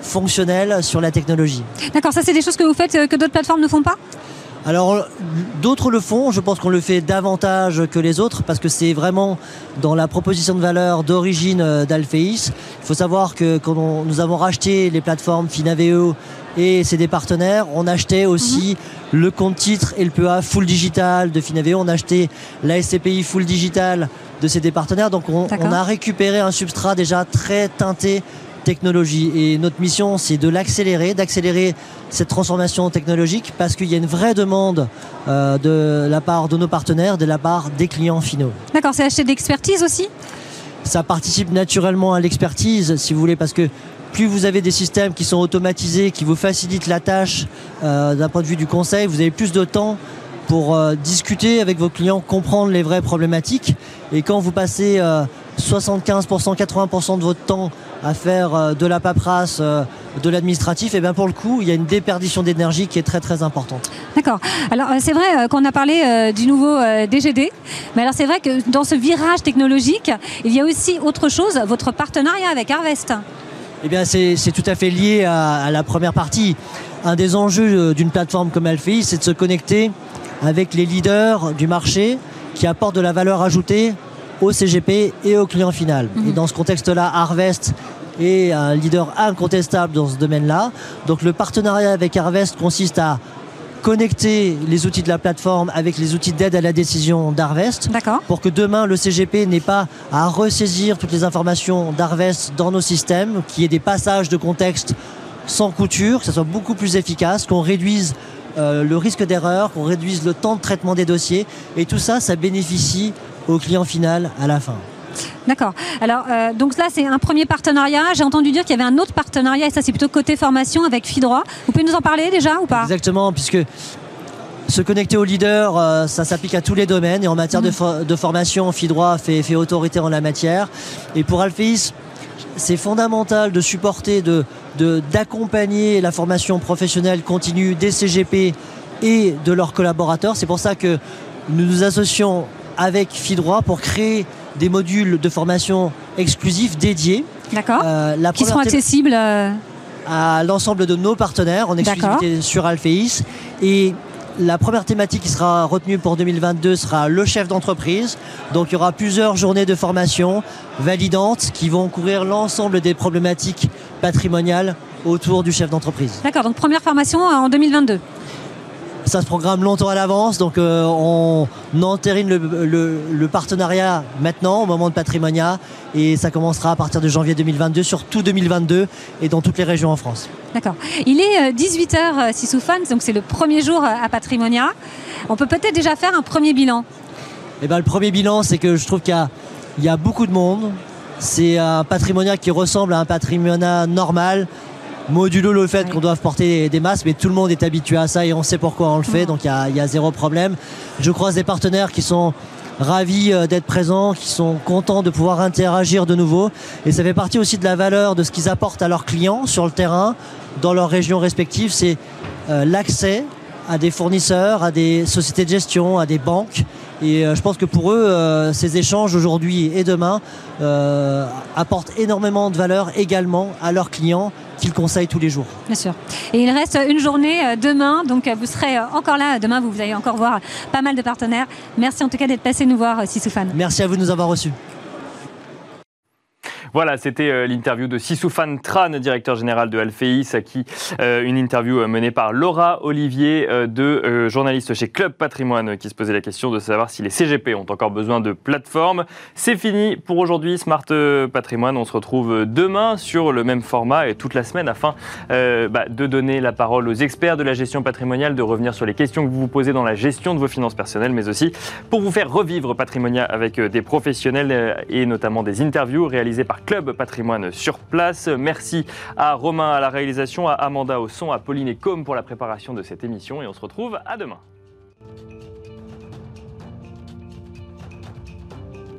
Speaker 11: fonctionnel sur la technologie.
Speaker 10: D'accord, ça c'est des choses que vous faites euh, que d'autres plateformes ne font pas?
Speaker 11: Alors d'autres le font, je pense qu'on le fait davantage que les autres parce que c'est vraiment dans la proposition de valeur d'origine euh, d'Alphéis. Il faut savoir que quand nous avons racheté les plateformes Finaveo et c'est des partenaires, on achetait aussi mhm. le compte titre et le PEA full digital de Finaveo, on achetait la SCPI full digital de ces partenaires. Donc on, on a récupéré un substrat déjà très teinté technologie. Et notre mission, c'est de l'accélérer, d'accélérer cette transformation technologique parce qu'il y a une vraie demande euh, de la part de nos partenaires, de la part des clients finaux.
Speaker 10: D'accord, c'est acheter d'expertise aussi?
Speaker 11: Ça participe naturellement à l'expertise, si vous voulez, parce que plus vous avez des systèmes qui sont automatisés, qui vous facilitent la tâche euh, d'un point de vue du conseil, vous avez plus de temps pour euh, discuter avec vos clients, comprendre les vraies problématiques. Et quand vous passez 75%, 80% de votre temps à faire euh, de la paperasse, euh, de l'administratif, et bien pour le coup, il y a une déperdition d'énergie qui est très très importante.
Speaker 10: D'accord. Alors c'est vrai qu'on a parlé du nouveau DGD, mais alors c'est vrai que dans ce virage technologique, il y a aussi autre chose, votre partenariat avec Harvest.
Speaker 11: Eh bien c'est tout à fait lié à, la première partie. Un des enjeux d'une plateforme comme Alfei, c'est de se connecter avec les leaders du marché qui apportent de la valeur ajoutée au CGP et au client final. Et mhm. dans ce contexte-là, Harvest est un leader incontestable dans ce domaine-là. Donc le partenariat avec Harvest consiste à connecter les outils de la plateforme avec les outils d'aide à la décision d'Harvest pour que demain le CGP n'ait pas à ressaisir toutes les informations d'Harvest dans nos systèmes, qu'il y ait des passages de contexte sans couture, que ça soit beaucoup plus efficace, qu'on réduise euh, le risque d'erreur, qu'on réduise le temps de traitement des dossiers. Et tout ça, ça bénéficie au client final à la fin.
Speaker 10: D'accord. Alors, euh, donc là, c'est un premier partenariat. J'ai entendu dire qu'il y avait un autre partenariat, et ça, c'est plutôt côté formation avec Fidroit. Vous pouvez nous en parler déjà ou pas?
Speaker 11: Exactement, puisque se connecter au leader, euh, ça s'applique à tous les domaines. Et en matière de, mhm. formation, Fidroit fait, fait autorité en la matière. Et pour Alphéis, c'est fondamental de supporter, de, d'accompagner la formation professionnelle continue des CGP et de leurs collaborateurs. C'est pour ça que nous nous associons avec FIDROIT pour créer des modules de formation exclusifs dédiés.
Speaker 10: D'accord. Euh, qui seront accessibles euh,
Speaker 11: à l'ensemble de nos partenaires en exclusivité sur Alphéis. Et la première thématique qui sera retenue pour 2022 sera le chef d'entreprise. Donc il y aura plusieurs journées de formation validantes qui vont couvrir l'ensemble des problématiques patrimoniales autour du chef d'entreprise.
Speaker 10: D'accord, donc première formation en 2022
Speaker 11: ça se programme longtemps à l'avance, donc euh, on entérine le, partenariat maintenant au moment de Patrimonia et ça commencera à partir de janvier 2022 sur tout 2022 et dans toutes les régions en France.
Speaker 10: D'accord. Il est 18h euh, Sisoufan, donc c'est le premier jour euh, à Patrimonia. On peut peut-être déjà faire un premier bilan.
Speaker 11: Eh ben, le premier bilan, c'est que je trouve qu'il y, a beaucoup de monde. C'est un patrimonia qui ressemble à un patrimonia normal, modulo le fait qu'on doive porter des masques, mais tout le monde est habitué à ça et on sait pourquoi on le fait, donc il y, a zéro problème. Je croise des partenaires qui sont ravis euh, d'être présents, qui sont contents de pouvoir interagir de nouveau. Et ça fait partie aussi de la valeur de ce qu'ils apportent à leurs clients sur le terrain, dans leurs régions respectives, c'est euh, l'accès à des fournisseurs, à des sociétés de gestion, à des banques. Et euh, je pense que pour eux, ces échanges aujourd'hui et demain apportent énormément de valeur également à leurs clients qu'il conseille tous les jours.
Speaker 10: Bien sûr. Et il reste une journée euh, demain, donc euh, vous serez euh, encore là. Demain, vous allez encore voir pas mal de partenaires. Merci en tout cas d'être passé nous voir, Sisoufan.
Speaker 11: Merci à vous de nous avoir reçus.
Speaker 1: Voilà, c'était euh, l'interview de Sisoufan Tran, directeur général de Alphéis, à qui euh, une interview euh, menée par Laura Olivier, de journaliste chez Club Patrimoine, qui se posait la question de savoir si les CGP ont encore besoin de plateformes. C'est fini pour aujourd'hui, Smart Patrimoine. On se retrouve demain sur le même format et toute la semaine afin bah, de donner la parole aux experts de la gestion patrimoniale, de revenir sur les questions que vous vous posez dans la gestion de vos finances personnelles, mais aussi pour vous faire revivre Patrimonia avec des professionnels et notamment des interviews réalisées par Club Patrimoine sur place. Merci à Romain à la réalisation, à Amanda au son, à Pauline et Com pour la préparation de cette émission et on se retrouve à demain.